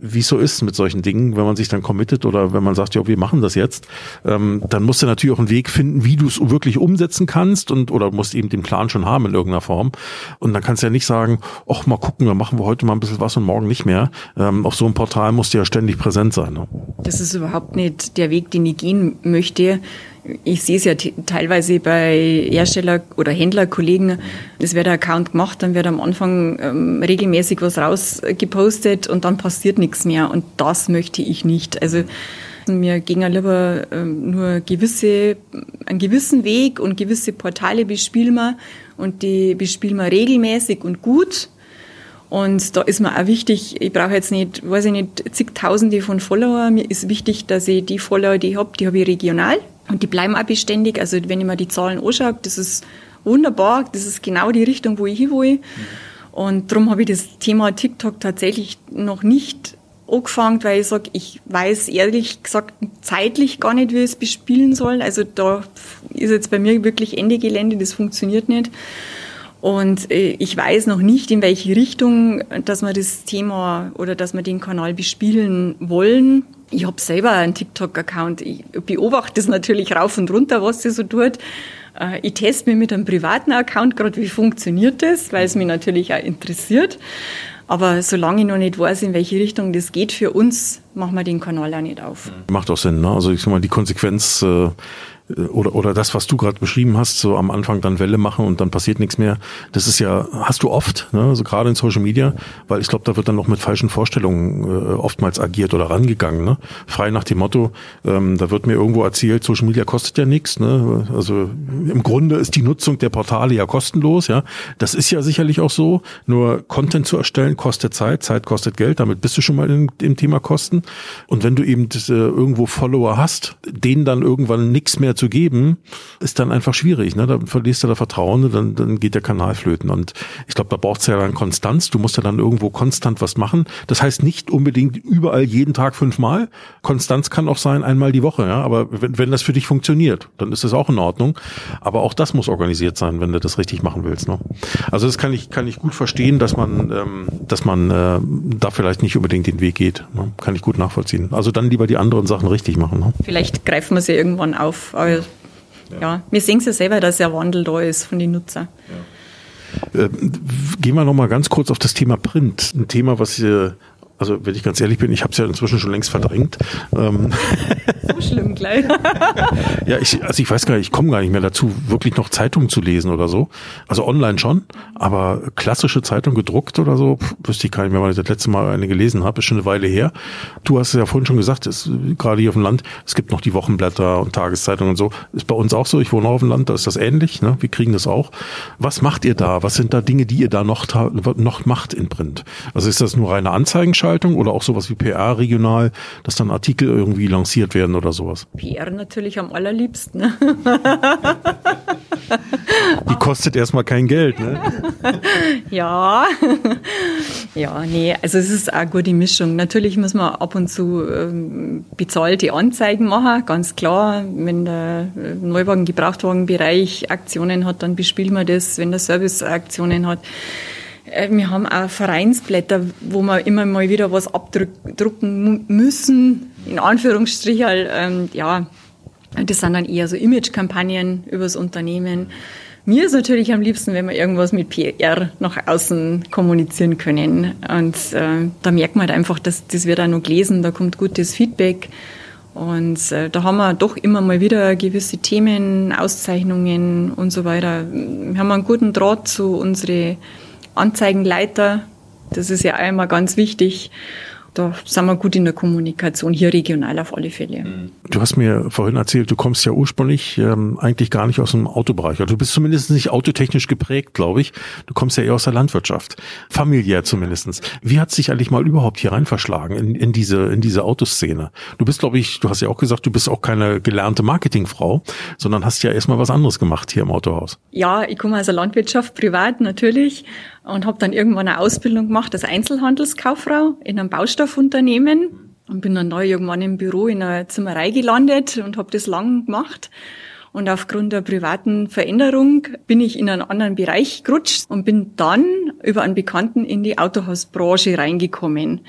wie es so ist mit solchen Dingen, wenn man sich dann committet oder wenn man sagt, ja, wir machen das jetzt, ähm, dann musst du natürlich auch einen Weg finden, wie du es wirklich umsetzen kannst und oder musst eben den Plan schon haben in irgendeiner Form. Und dann kannst du ja nicht sagen, ach, mal gucken, dann machen wir heute mal ein bisschen was und morgen nicht mehr. Ähm, auf so einem Portal musst du ja ständig präsent sein. Ne? Das ist überhaupt nicht der Weg, den ich gehen möchte ich sehe es ja teilweise bei Hersteller- oder Händlerkollegen, es wird ein Account gemacht, dann wird am Anfang ähm, regelmäßig was rausgepostet und dann passiert nichts mehr. Und das möchte ich nicht. Also mir gehen ja lieber ähm, nur gewisse, einen gewissen Weg und gewisse Portale bespielen wir und die bespielen wir regelmäßig und gut. Und da ist mir auch wichtig, ich brauche jetzt nicht, weiß ich nicht, zigtausende von Follower. Mir ist wichtig, dass ich die Follower, die ich habe, die habe ich regional. Und die bleiben auch beständig. Also wenn ich mir die Zahlen anschaue, das ist wunderbar. Das ist genau die Richtung, wo ich hin will. Und darum habe ich das Thema TikTok tatsächlich noch nicht angefangen, weil ich sage, ich weiß ehrlich gesagt zeitlich gar nicht, wie ich es bespielen soll. Also da ist jetzt bei mir wirklich Ende Gelände, das funktioniert nicht. Und äh, ich weiß noch nicht, in welche Richtung, dass wir das Thema oder dass wir den Kanal bespielen wollen. Ich habe selber einen TikTok-Account. Ich beobachte das natürlich rauf und runter, was sie so tut. Äh, ich teste mir mit einem privaten Account gerade, wie funktioniert das, weil es mich natürlich auch interessiert. Aber solange ich noch nicht weiß, in welche Richtung das geht für uns, machen wir den Kanal auch nicht auf. Macht auch Sinn, ne? Also ich sag mal, die Konsequenz äh, oder, oder das, was du gerade beschrieben hast, so am Anfang dann Welle machen und dann passiert nichts mehr, das ist ja, hast du oft, ne? also gerade in Social Media, weil ich glaube, da wird dann noch mit falschen Vorstellungen äh, oftmals agiert oder rangegangen. Ne? Frei nach dem Motto, ähm, da wird mir irgendwo erzählt, Social Media kostet ja nichts. Ne? Also im Grunde ist die Nutzung der Portale ja kostenlos. Ja, Das ist ja sicherlich auch so, nur Content zu erstellen kostet Zeit, Zeit kostet Geld, damit bist du schon mal im, im Thema Kosten. Und wenn du eben äh, irgendwo Follower hast, denen dann irgendwann nichts mehr zu geben, ist dann einfach schwierig. Ne? Da verlierst du da Vertrauen, dann, dann geht der Kanal flöten. Und ich glaube, da braucht es ja dann Konstanz. Du musst ja dann irgendwo konstant was machen. Das heißt nicht unbedingt überall jeden Tag fünfmal. Konstanz kann auch sein einmal die Woche. Ja? Aber wenn, wenn das für dich funktioniert, dann ist das auch in Ordnung. Aber auch das muss organisiert sein, wenn du das richtig machen willst. Ne? Also das kann ich, kann ich gut verstehen, dass man, ähm, dass man äh, da vielleicht nicht unbedingt den Weg geht. Ne? Kann ich gut nachvollziehen. Also dann lieber die anderen Sachen richtig machen. Ne? Vielleicht greifen wir sie irgendwann auf. Aber ja. ja, wir sehen es ja selber, dass der Wandel da ist von den Nutzern. Ja. Äh, gehen wir noch mal ganz kurz auf das Thema Print. Ein Thema, was also wenn ich ganz ehrlich bin, ich habe es ja inzwischen schon längst verdrängt. Ähm so schlimm gleich. ja, ich, also ich weiß gar nicht, ich komme gar nicht mehr dazu, wirklich noch Zeitungen zu lesen oder so. Also online schon, aber klassische Zeitung gedruckt oder so, pff, wüsste ich gar nicht mehr, weil ich das letzte Mal eine gelesen habe, ist schon eine Weile her. Du hast es ja vorhin schon gesagt, ist, gerade hier auf dem Land, es gibt noch die Wochenblätter und Tageszeitungen und so. Ist bei uns auch so, ich wohne auch auf dem Land, da ist das ähnlich, ne? wir kriegen das auch. Was macht ihr da? Was sind da Dinge, die ihr da noch, noch macht in Print? Also ist das nur reine Anzeigenschaltung? Veranstaltung oder auch sowas wie PR regional, dass dann Artikel irgendwie lanciert werden oder sowas? PR natürlich am allerliebsten. Ne? Die kostet erstmal kein Geld, ne? ja. Ja, nee, also es ist eine gute Mischung. Natürlich muss man ab und zu ähm, bezahlte Anzeigen machen, ganz klar. Wenn der Neuwagen, Gebrauchtwagenbereich Aktionen hat, dann bespielen wir das. Wenn der Service Aktionen hat, äh, wir haben auch Vereinsblätter, wo wir immer mal wieder was abdrucken müssen, in Anführungsstrichen. Ähm, ja, das sind dann eher so Image-Kampagnen übers Unternehmen. Mir ist natürlich am liebsten, wenn wir irgendwas mit PR nach außen kommunizieren können. Und äh, da merkt man halt einfach, dass das wird auch noch gelesen, da kommt gutes Feedback. Und äh, da haben wir doch immer mal wieder gewisse Themen, Auszeichnungen und so weiter. Wir haben einen guten Draht zu unseren Anzeigenleiter. Das ist ja einmal ganz wichtig da sind wir gut in der Kommunikation, hier regional auf alle Fälle. Du hast mir vorhin erzählt, du kommst ja ursprünglich ähm, eigentlich gar nicht aus dem Autobereich. Also du bist zumindest nicht autotechnisch geprägt, glaube ich. Du kommst ja eher aus der Landwirtschaft. Familiär zumindestens. Wie hat sich eigentlich mal überhaupt hier rein verschlagen in, in diese, in diese Autoszene? Du bist, glaube ich, du hast ja auch gesagt, du bist auch keine gelernte Marketingfrau, sondern hast ja erstmal was anderes gemacht hier im Autohaus. Ja, ich komme aus der Landwirtschaft, privat natürlich und habe dann irgendwann eine Ausbildung gemacht als Einzelhandelskauffrau in einem Baustoffunternehmen und bin dann neu irgendwann im Büro in einer Zimmerei gelandet und habe das lang gemacht. Und aufgrund der privaten Veränderung bin ich in einen anderen Bereich gerutscht und bin dann über einen Bekannten in die Autohausbranche reingekommen.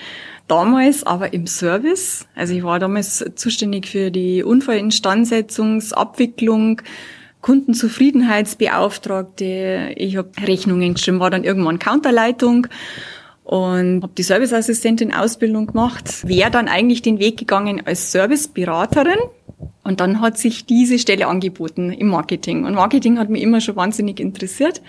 Damals aber im Service. Also ich war damals zuständig für die Unfallinstandsetzungsabwicklung, Kundenzufriedenheitsbeauftragte, ich habe Rechnungen geschrieben, war dann irgendwann Counterleitung und habe die Serviceassistentin Ausbildung gemacht. Wäre dann eigentlich den Weg gegangen als Serviceberaterin und dann hat sich diese Stelle angeboten im Marketing. Und Marketing hat mich immer schon wahnsinnig interessiert.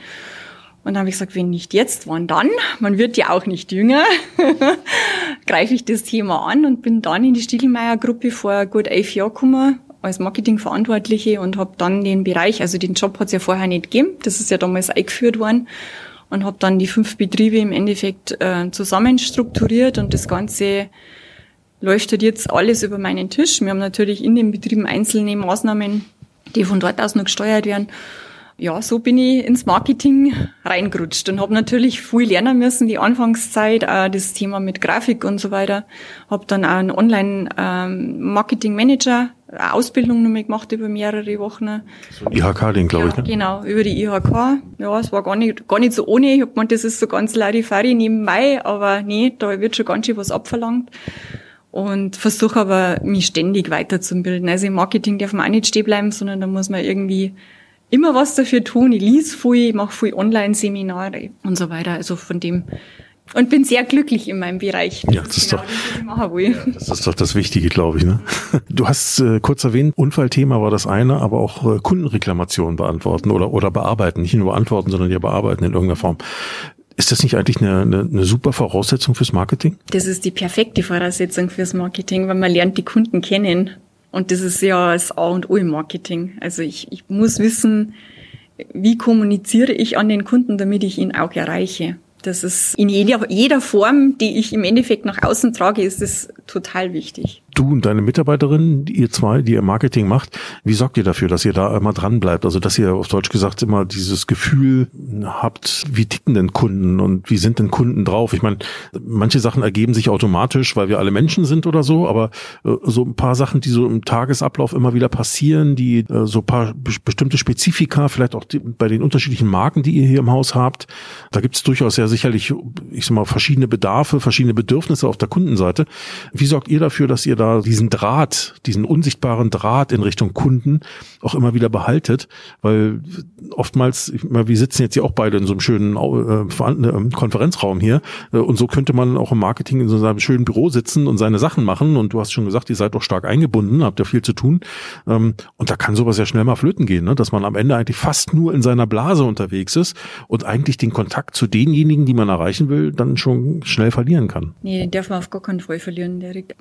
Und dann habe ich gesagt, wenn nicht jetzt, wann dann? Man wird ja auch nicht jünger. Greife ich das Thema an und bin dann in die Stiegelmeier-Gruppe vor gut elf Jahren gekommen als Marketingverantwortliche und habe dann den Bereich, also den Job hat es ja vorher nicht gegeben, das ist ja damals eingeführt worden und habe dann die fünf Betriebe im Endeffekt äh, zusammenstrukturiert und das Ganze läuft halt jetzt alles über meinen Tisch. Wir haben natürlich in den Betrieben einzelne Maßnahmen, die von dort aus noch gesteuert werden. Ja, so bin ich ins Marketing reingerutscht und habe natürlich viel lernen müssen, die Anfangszeit, auch das Thema mit Grafik und so weiter. Habe dann auch einen Online-Marketing-Manager ähm, Ausbildung nochmal gemacht über mehrere Wochen. So IHK, den glaube ja, ich, ne? Genau, über die IHK. Ja, es war gar nicht, gar nicht so ohne. Ich hab gemeint, das ist so ganz Larifari nebenbei, aber nee, da wird schon ganz schön was abverlangt. Und versuche aber, mich ständig weiterzubilden. Also im Marketing darf man auch nicht stehen bleiben, sondern da muss man irgendwie immer was dafür tun. Ich lese viel, ich mache viel Online-Seminare und so weiter. Also von dem und bin sehr glücklich in meinem Bereich. Das ja, das ist, genau doch, ja, das ist doch das Wichtige, glaube ich. Ne? Du hast äh, kurz erwähnt, Unfallthema war das eine, aber auch äh, Kundenreklamationen beantworten oder, oder bearbeiten. Nicht nur beantworten, sondern ja bearbeiten in irgendeiner Form. Ist das nicht eigentlich eine, eine, eine super Voraussetzung fürs Marketing? Das ist die perfekte Voraussetzung fürs Marketing, weil man lernt die Kunden kennen. Und das ist ja das A und O im Marketing. Also ich, ich muss wissen, wie kommuniziere ich an den Kunden, damit ich ihn auch erreiche. Das ist in jeder, jeder Form, die ich im Endeffekt nach außen trage, ist es total wichtig du und deine Mitarbeiterin, ihr zwei, die ihr Marketing macht, wie sorgt ihr dafür, dass ihr da immer dran bleibt? Also, dass ihr auf Deutsch gesagt immer dieses Gefühl habt, wie ticken denn Kunden und wie sind denn Kunden drauf? Ich meine, manche Sachen ergeben sich automatisch, weil wir alle Menschen sind oder so, aber äh, so ein paar Sachen, die so im Tagesablauf immer wieder passieren, die äh, so ein paar bestimmte Spezifika, vielleicht auch bei den unterschiedlichen Marken, die ihr hier im Haus habt, da gibt es durchaus ja sicherlich, ich sag mal, verschiedene Bedarfe, verschiedene Bedürfnisse auf der Kundenseite. Wie sorgt ihr dafür, dass ihr diesen Draht, diesen unsichtbaren Draht in Richtung Kunden auch immer wieder behaltet, weil oftmals, wir sitzen jetzt ja auch beide in so einem schönen äh, ähm, Konferenzraum hier äh, und so könnte man auch im Marketing in so einem schönen Büro sitzen und seine Sachen machen und du hast schon gesagt, ihr seid doch stark eingebunden, habt ja viel zu tun ähm, und da kann sowas ja schnell mal flöten gehen, ne? dass man am Ende eigentlich fast nur in seiner Blase unterwegs ist und eigentlich den Kontakt zu denjenigen, die man erreichen will, dann schon schnell verlieren kann. Nee, den darf man auf gar keinen Fall verlieren, Derek.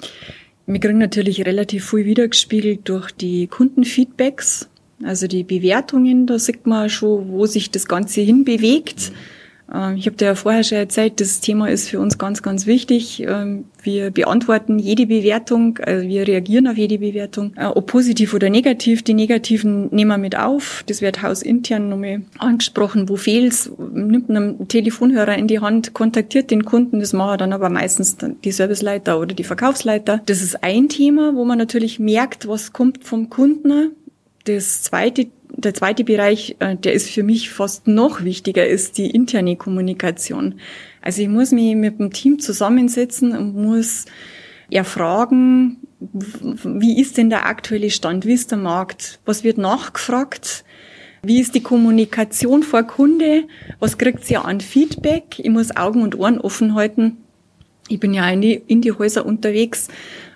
Wir kriegen natürlich relativ viel wiedergespiegelt durch die Kundenfeedbacks, also die Bewertungen. Da sieht man schon, wo sich das Ganze hinbewegt. Ähm, ich habe dir ja vorher schon erzählt, das Thema ist für uns ganz, ganz wichtig. Ähm, wir beantworten jede Bewertung, also wir reagieren auf jede Bewertung, äh, ob positiv oder negativ. Die negativen nehmen wir mit auf. Das wird hausintern nochmal angesprochen. Wo fehlt's? Nimmt einen Telefonhörer in die Hand, kontaktiert den Kunden. Das machen dann aber meistens die Serviceleiter oder die Verkaufsleiter. Das ist ein Thema, wo man natürlich merkt, was kommt vom Kunden. Das zweite der zweite Bereich, äh, der ist für mich fast noch wichtiger, ist die interne Kommunikation. Also ich muss mich mit dem Team zusammensetzen und muss erfragen, wie ist denn der aktuelle Stand, wie ist der Markt, was wird nachgefragt, wie ist die Kommunikation vor Kunde, was kriegt sie an Feedback, ich muss Augen und Ohren offen halten. Ich bin ja in die, in die Häuser unterwegs.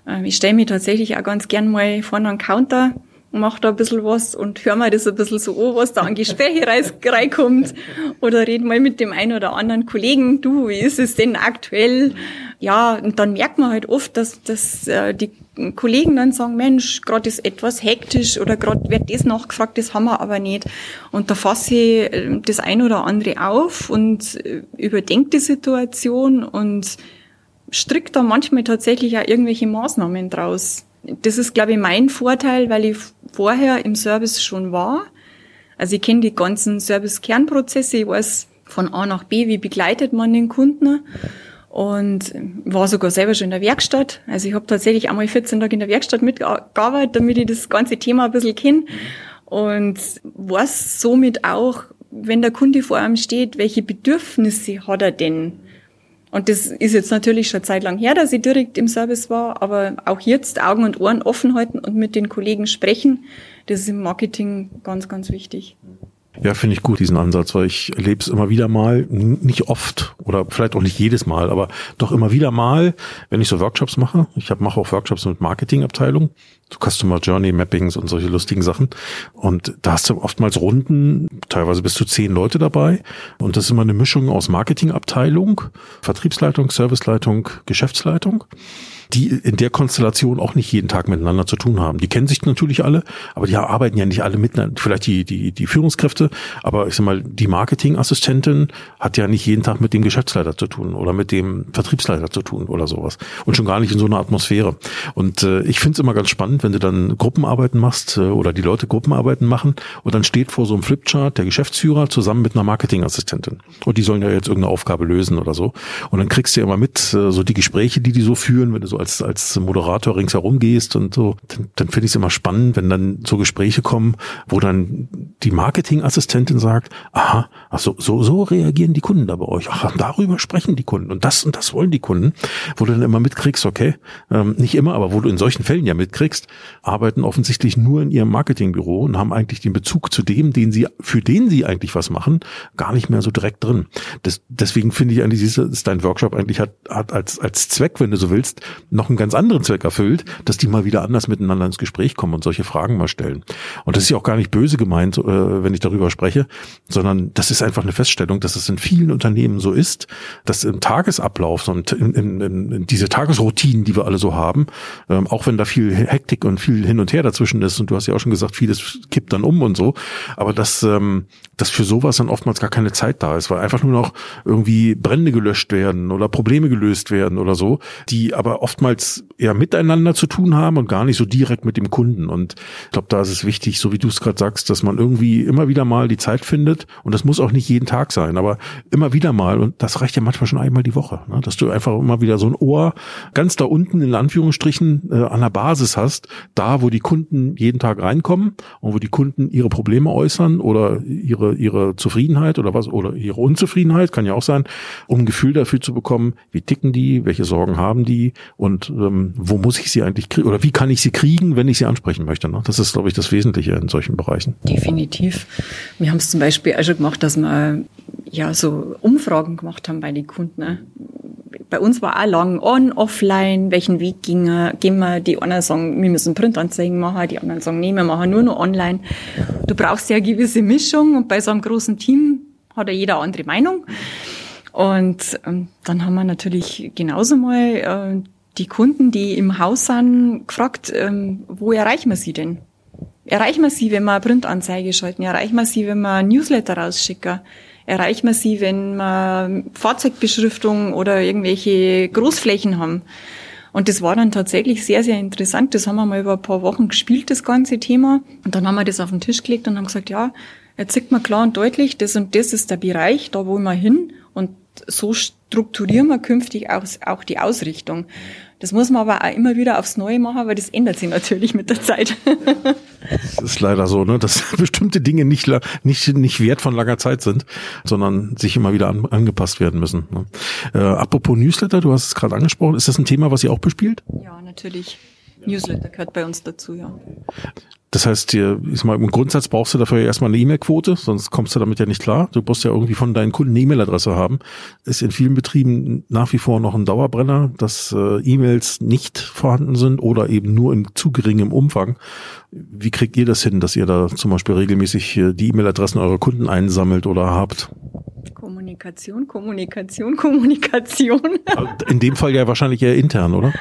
Ähm, ich stelle mich tatsächlich auch ganz gern mal vorne an den Counter mach da ein bisschen was und hör mal das ein bisschen so an, was da an Gespräche reinkommt. Oder red mal mit dem einen oder anderen Kollegen, du, wie ist es denn aktuell? Ja, und dann merkt man halt oft, dass, dass äh, die Kollegen dann sagen, Mensch, gerade ist etwas hektisch oder gerade wird das nachgefragt, das haben wir aber nicht. Und da fasse ich äh, das ein oder andere auf und äh, überdenke die Situation und strickt da manchmal tatsächlich auch irgendwelche Maßnahmen draus. Das ist, glaube ich, mein Vorteil, weil ich vorher im Service schon war. Also ich kenne die ganzen Service-Kernprozesse, ich weiß von A nach B, wie begleitet man den Kunden und war sogar selber schon in der Werkstatt. Also ich habe tatsächlich einmal 14 Tage in der Werkstatt mitgearbeitet, damit ich das ganze Thema ein bisschen kenne und weiß somit auch, wenn der Kunde vor einem steht, welche Bedürfnisse hat er denn? Und das ist jetzt natürlich schon Zeit lang her, dass ich direkt im Service war, aber auch jetzt Augen und Ohren offen halten und mit den Kollegen sprechen, das ist im Marketing ganz, ganz wichtig. Ja, finde ich gut, diesen Ansatz, weil ich erlebe es immer wieder mal, nicht oft oder vielleicht auch nicht jedes Mal, aber doch immer wieder mal, wenn ich so Workshops mache. Ich mache auch Workshops mit Marketingabteilung, so Customer Journey Mappings und solche lustigen Sachen. Und da hast du oftmals Runden, teilweise bis zu zehn Leute dabei. Und das ist immer eine Mischung aus Marketingabteilung, Vertriebsleitung, Serviceleitung, Geschäftsleitung die in der Konstellation auch nicht jeden Tag miteinander zu tun haben. Die kennen sich natürlich alle, aber die arbeiten ja nicht alle miteinander. Vielleicht die, die, die Führungskräfte, aber ich sag mal, die Marketingassistentin hat ja nicht jeden Tag mit dem Geschäftsleiter zu tun oder mit dem Vertriebsleiter zu tun oder sowas. Und schon gar nicht in so einer Atmosphäre. Und äh, ich finde es immer ganz spannend, wenn du dann Gruppenarbeiten machst äh, oder die Leute Gruppenarbeiten machen und dann steht vor so einem Flipchart der Geschäftsführer zusammen mit einer Marketingassistentin. Und die sollen ja jetzt irgendeine Aufgabe lösen oder so. Und dann kriegst du ja immer mit, äh, so die Gespräche, die die so führen, wenn du so als, als Moderator ringsherum gehst und so, dann, dann finde ich es immer spannend, wenn dann so Gespräche kommen, wo dann die Marketingassistentin sagt, aha, ach so, so, so reagieren die Kunden da bei euch. Ach, darüber sprechen die Kunden und das und das wollen die Kunden, wo du dann immer mitkriegst, okay, ähm, nicht immer, aber wo du in solchen Fällen ja mitkriegst, arbeiten offensichtlich nur in ihrem Marketingbüro und haben eigentlich den Bezug zu dem, den sie, für den sie eigentlich was machen, gar nicht mehr so direkt drin. Das, deswegen finde ich eigentlich, ist dein Workshop eigentlich hat, hat als, als Zweck, wenn du so willst, noch einen ganz anderen Zweck erfüllt, dass die mal wieder anders miteinander ins Gespräch kommen und solche Fragen mal stellen. Und das ist ja auch gar nicht böse gemeint, äh, wenn ich darüber spreche, sondern das ist einfach eine Feststellung, dass es in vielen Unternehmen so ist, dass im Tagesablauf und in, in, in diese Tagesroutinen, die wir alle so haben, ähm, auch wenn da viel Hektik und viel hin und her dazwischen ist und du hast ja auch schon gesagt, vieles kippt dann um und so, aber dass, ähm, dass für sowas dann oftmals gar keine Zeit da ist, weil einfach nur noch irgendwie Brände gelöscht werden oder Probleme gelöst werden oder so, die aber oftmals eher miteinander zu tun haben und gar nicht so direkt mit dem Kunden. Und ich glaube, da ist es wichtig, so wie du es gerade sagst, dass man irgendwie immer wieder mal die Zeit findet und das muss auch nicht jeden Tag sein, aber immer wieder mal und das reicht ja manchmal schon einmal die Woche, ne? dass du einfach immer wieder so ein Ohr ganz da unten in Anführungsstrichen äh, an der Basis hast, da wo die Kunden jeden Tag reinkommen und wo die Kunden ihre Probleme äußern oder ihre ihre Zufriedenheit oder was oder ihre Unzufriedenheit kann ja auch sein, um ein Gefühl dafür zu bekommen, wie ticken die, welche Sorgen haben die und ähm, wo muss ich sie eigentlich kriegen oder wie kann ich sie kriegen, wenn ich sie ansprechen möchte. Ne? Das ist, glaube ich, das Wesentliche in solchen Bereichen. Definitiv. Wir haben es zum Beispiel auch schon gemacht, dass wir ja so Umfragen gemacht haben bei den Kunden. Ne? Bei uns war auch lang on, offline, welchen Weg ging, gehen wir. Die anderen sagen, wir müssen Printanzeigen machen, die anderen sagen, nee, wir machen nur noch online. Du brauchst ja eine gewisse Mischung und bei so einem großen Team hat ja jeder andere Meinung. Und ähm, dann haben wir natürlich genauso mal äh, die Kunden, die im Haus sind, gefragt, ähm, wo erreichen wir sie denn? Erreichen wir sie, wenn wir eine Printanzeige schalten? Erreichen wir sie, wenn wir ein Newsletter rausschicken? Erreichen wir sie, wenn wir Fahrzeugbeschriftung oder irgendwelche Großflächen haben? Und das war dann tatsächlich sehr, sehr interessant. Das haben wir mal über ein paar Wochen gespielt, das ganze Thema. Und dann haben wir das auf den Tisch gelegt und haben gesagt, ja, jetzt sieht man klar und deutlich, das und das ist der Bereich, da wollen wir hin. Und so strukturieren wir künftig auch, auch die Ausrichtung. Das muss man aber auch immer wieder aufs Neue machen, weil das ändert sich natürlich mit der Zeit. Das ist leider so, ne, dass bestimmte Dinge nicht, nicht, nicht wert von langer Zeit sind, sondern sich immer wieder an, angepasst werden müssen. Ne. Äh, apropos Newsletter, du hast es gerade angesprochen, ist das ein Thema, was ihr auch bespielt? Ja, natürlich. Newsletter gehört bei uns dazu, ja. Das heißt, ich mal, im Grundsatz brauchst du dafür erstmal eine E-Mail-Quote, sonst kommst du damit ja nicht klar. Du musst ja irgendwie von deinen Kunden eine E-Mail-Adresse haben. Ist in vielen Betrieben nach wie vor noch ein Dauerbrenner, dass äh, E-Mails nicht vorhanden sind oder eben nur in zu geringem Umfang. Wie kriegt ihr das hin, dass ihr da zum Beispiel regelmäßig äh, die E-Mail-Adressen eurer Kunden einsammelt oder habt? Kommunikation, Kommunikation, Kommunikation. In dem Fall ja wahrscheinlich eher intern, oder?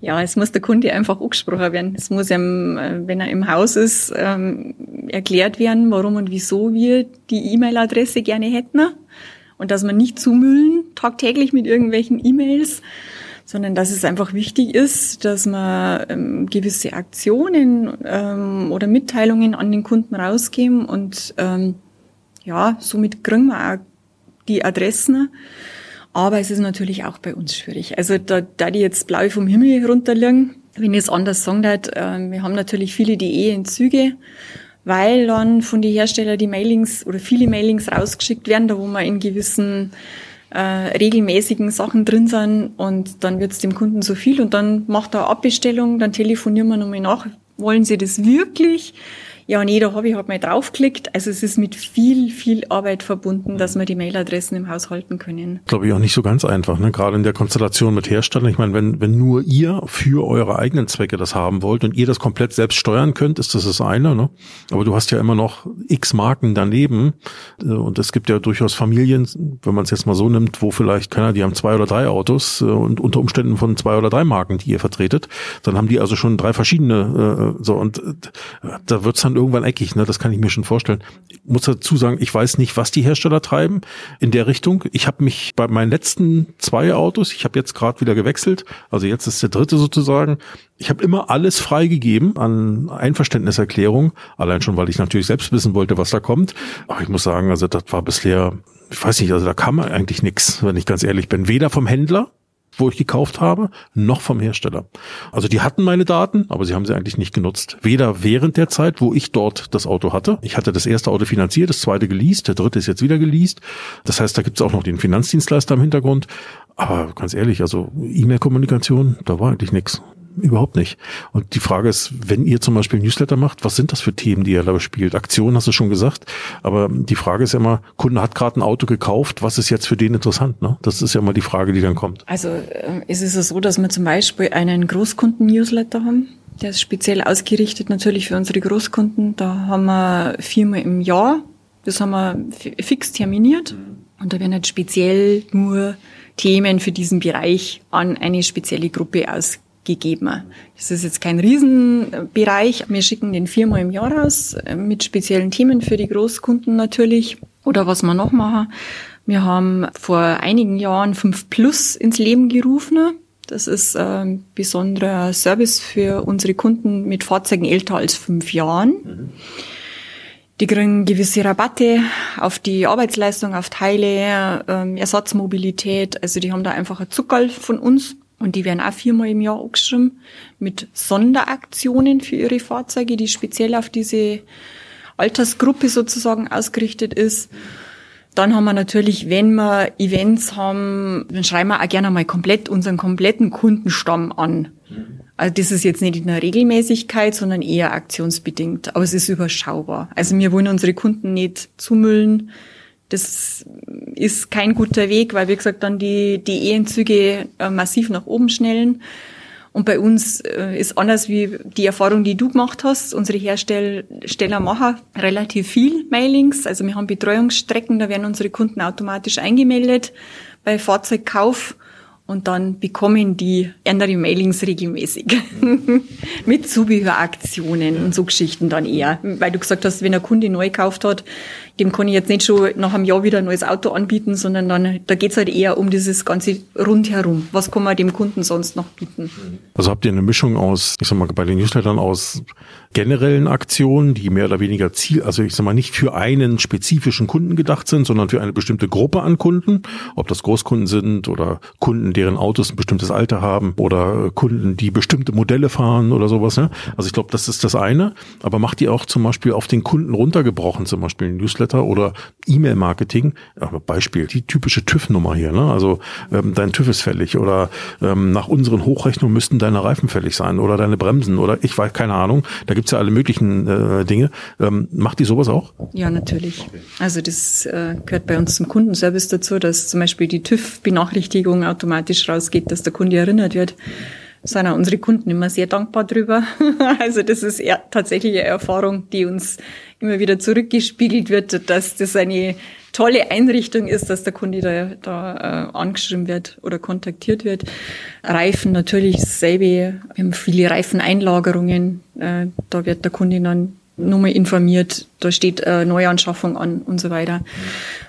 Ja, es muss der Kunde einfach angesprochen werden. Es muss ihm, äh, wenn er im Haus ist, ähm, erklärt werden, warum und wieso wir die E-Mail-Adresse gerne hätten. Und dass man nicht zumüllen tagtäglich mit irgendwelchen E-Mails, sondern dass es einfach wichtig ist, dass man ähm, gewisse Aktionen ähm, oder Mitteilungen an den Kunden rausgeben und ja, somit kriegen wir auch die Adressen. Aber es ist natürlich auch bei uns schwierig. Also da, da die jetzt blau vom Himmel runterliegen, wenn ich es anders sagen darf, äh, wir haben natürlich viele DE-Entzüge, weil dann von den Herstellern die Mailings oder viele Mailings rausgeschickt werden, da wo wir in gewissen äh, regelmäßigen Sachen drin sind und dann wird es dem Kunden zu viel und dann macht er Abbestellung, dann telefonieren wir nochmal nach, wollen Sie das wirklich? Ja, nee, da habe ich halt mal draufgeklickt. Also es ist mit viel, viel Arbeit verbunden, dass wir die Mailadressen im Haus halten können. Glaube ich auch nicht so ganz einfach, ne? Gerade in der Konstellation mit Herstellern. Ich meine, wenn, wenn nur ihr für eure eigenen Zwecke das haben wollt und ihr das komplett selbst steuern könnt, ist das das eine, ne? Aber du hast ja immer noch x Marken daneben. Äh, und es gibt ja durchaus Familien, wenn man es jetzt mal so nimmt, wo vielleicht keiner, die haben zwei oder drei Autos äh, und unter Umständen von zwei oder drei Marken, die ihr vertretet, dann haben die also schon drei verschiedene, äh, so und da wird's dann irgendwann eckig, ne? Das kann ich mir schon vorstellen. Ich muss dazu sagen, ich weiß nicht, was die Hersteller treiben in der Richtung. Ich habe mich bei meinen letzten zwei Autos, ich habe jetzt gerade wieder gewechselt, also jetzt ist der dritte sozusagen. Ich habe immer alles freigegeben an Einverständniserklärung, allein schon, weil ich natürlich selbst wissen wollte, was da kommt. Aber ich muss sagen, also das war bisher, ich weiß nicht, also da kam eigentlich nichts, wenn ich ganz ehrlich bin. Weder vom Händler, wo ich gekauft habe, noch vom Hersteller. Also die hatten meine Daten, aber sie haben sie eigentlich nicht genutzt. Weder während der Zeit, wo ich dort das Auto hatte. Ich hatte das erste Auto finanziert, das zweite geleast, der dritte ist jetzt wieder geleast. Das heißt, da gibt es auch noch den Finanzdienstleister im Hintergrund. Aber ganz ehrlich, also E-Mail-Kommunikation, da war eigentlich nichts. Überhaupt nicht. Und die Frage ist, wenn ihr zum Beispiel Newsletter macht, was sind das für Themen, die ihr da spielt? Aktion hast du schon gesagt, aber die Frage ist ja immer, Kunde hat gerade ein Auto gekauft, was ist jetzt für den interessant? Ne? Das ist ja immer die Frage, die dann kommt. Also äh, ist es so, dass wir zum Beispiel einen Großkunden-Newsletter haben. Der ist speziell ausgerichtet natürlich für unsere Großkunden. Da haben wir viermal im Jahr. Das haben wir fix terminiert. Und da werden halt speziell nur Themen für diesen Bereich an eine spezielle Gruppe ausgegeben. Das ist jetzt kein Riesenbereich. Wir schicken den viermal im Jahr raus äh, mit speziellen Themen für die Großkunden natürlich. Oder was wir noch machen. Wir haben vor einigen Jahren 5 Plus ins Leben gerufen. Das ist ein besonderer Service für unsere Kunden mit Fahrzeugen älter als fünf Jahren. Mhm. Die kriegen gewisse Rabatte auf die Arbeitsleistung, auf Teile, ähm, Ersatzmobilität. Also die haben da einfach ein Zuckerl von uns. Und die werden auch viermal im Jahr angeschrieben mit Sonderaktionen für ihre Fahrzeuge, die speziell auf diese Altersgruppe sozusagen ausgerichtet ist. Dann haben wir natürlich, wenn wir Events haben, dann schreiben wir auch gerne mal komplett unseren kompletten Kundenstamm an. Also das ist jetzt nicht in der Regelmäßigkeit, sondern eher aktionsbedingt. Aber es ist überschaubar. Also wir wollen unsere Kunden nicht zumüllen. Das ist kein guter Weg, weil wie gesagt dann die, die E-Entzüge äh, massiv nach oben schnellen. Und bei uns äh, ist anders wie die Erfahrung, die du gemacht hast. Unsere Hersteller machen relativ viel Mailings. Also wir haben Betreuungsstrecken, da werden unsere Kunden automatisch eingemeldet bei Fahrzeugkauf und dann bekommen die andere Mailings regelmäßig mit Zubehöraktionen und so Geschichten dann eher. Weil du gesagt hast, wenn ein Kunde neu gekauft hat, dem kann ich jetzt nicht schon nach einem Jahr wieder ein neues Auto anbieten, sondern dann, da geht's halt eher um dieses ganze rundherum. Was kann man dem Kunden sonst noch bieten? Also habt ihr eine Mischung aus, ich sag mal, bei den Newslettern aus generellen Aktionen, die mehr oder weniger Ziel, also ich sag mal, nicht für einen spezifischen Kunden gedacht sind, sondern für eine bestimmte Gruppe an Kunden, ob das Großkunden sind oder Kunden, deren Autos ein bestimmtes Alter haben oder Kunden, die bestimmte Modelle fahren oder sowas. Ne? Also ich glaube, das ist das eine. Aber macht ihr auch zum Beispiel auf den Kunden runtergebrochen, zum Beispiel ein Newsletter Newsletter oder E-Mail-Marketing. Beispiel, die typische TÜV-Nummer hier. Ne? Also ähm, dein TÜV ist fällig oder ähm, nach unseren Hochrechnungen müssten deine Reifen fällig sein oder deine Bremsen oder ich weiß keine Ahnung. Da gibt's ja alle möglichen äh, Dinge. Ähm, macht die sowas auch? Ja, natürlich. Also das äh, gehört bei uns zum Kundenservice dazu, dass zum Beispiel die TÜV-Benachrichtigung automatisch rausgeht, dass der Kunde erinnert wird sind auch unsere Kunden immer sehr dankbar drüber. also das ist eher tatsächlich eine Erfahrung, die uns immer wieder zurückgespiegelt wird, dass das eine tolle Einrichtung ist, dass der Kunde da, da äh, angeschrieben wird oder kontaktiert wird. Reifen natürlich dasselbe. Wir haben viele Reifeneinlagerungen. Äh, da wird der Kunde dann nochmal informiert. Da steht äh, Neuanschaffung an und so weiter.